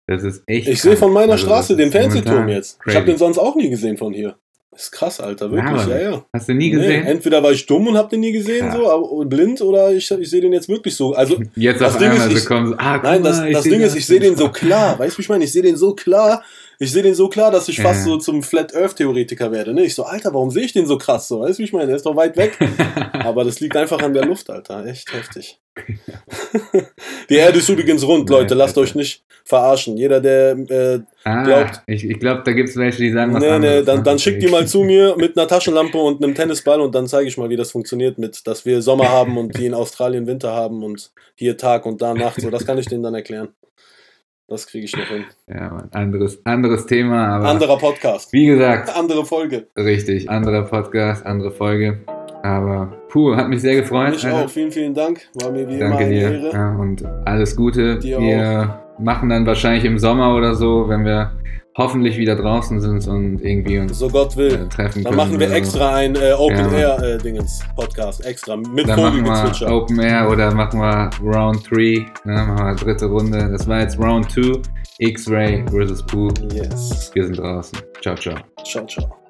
Das ist echt. Ich sehe von meiner also Straße den Fernsehturm jetzt. Crazy. Ich habe den sonst auch nie gesehen von hier. Ist krass, Alter, wirklich, Ja, ja, ja. Hast du nie Nee, gesehen? entweder war ich dumm und hab den nie gesehen, Ja. so, aber, blind, oder ich, ich sehe den jetzt wirklich so. Also, Jetzt das auf Ding einmal ist, so ich- kommen so, ah, nein, das, mal, das Ding das. ist, ich sehe den so klar. Weißt du, wie ich meine? Ich sehe den so klar. Ich sehe den so klar, dass ich fast Ja. so zum Flat Earth Theoretiker werde. Ne? Ich so, Alter, warum sehe ich den so krass so? Weißt du, wie ich meine? Der ist doch weit weg. Aber das liegt einfach an der Luft, Alter. Echt heftig. Die Erde ist übrigens rund, Leute. Lasst euch nicht verarschen. Jeder, der äh, ah, glaubt- ich, ich glaube, da gibt es welche, die sagen was Nee, nee, dann, dann schickt die mal zu mir mit einer Taschenlampe und einem Tennisball und dann zeige ich mal, wie das funktioniert mit, dass wir Sommer haben und die in Australien Winter haben und hier Tag und da Nacht. So, das kann ich denen dann erklären. Das kriege ich noch hin. Ja, Mann, anderes, anderes Thema, aber Anderer Podcast. wie gesagt, Andere Folge. richtig, anderer Podcast, andere Folge. Aber puh, hat mich sehr gefreut. Mich Alter. auch. Vielen, vielen Dank. War mir wie Danke immer eine dir. Ehre. Ja, und alles Gute. Dir wir machen dann wahrscheinlich im Sommer oder so, wenn wir hoffentlich wieder draußen sind und irgendwie uns So Gott äh, will. treffen Dann können. machen wir extra ein äh, Open Ja. Air äh, Dingens Podcast. Extra. Mit Dann machen wir Vogelgezwitscher. Open Air oder machen wir Round 3, ne, machen wir dritte Runde. Das war jetzt Round 2, X-Ray versus Pooh. Yes. Wir sind draußen. Ciao, ciao. Ciao, ciao.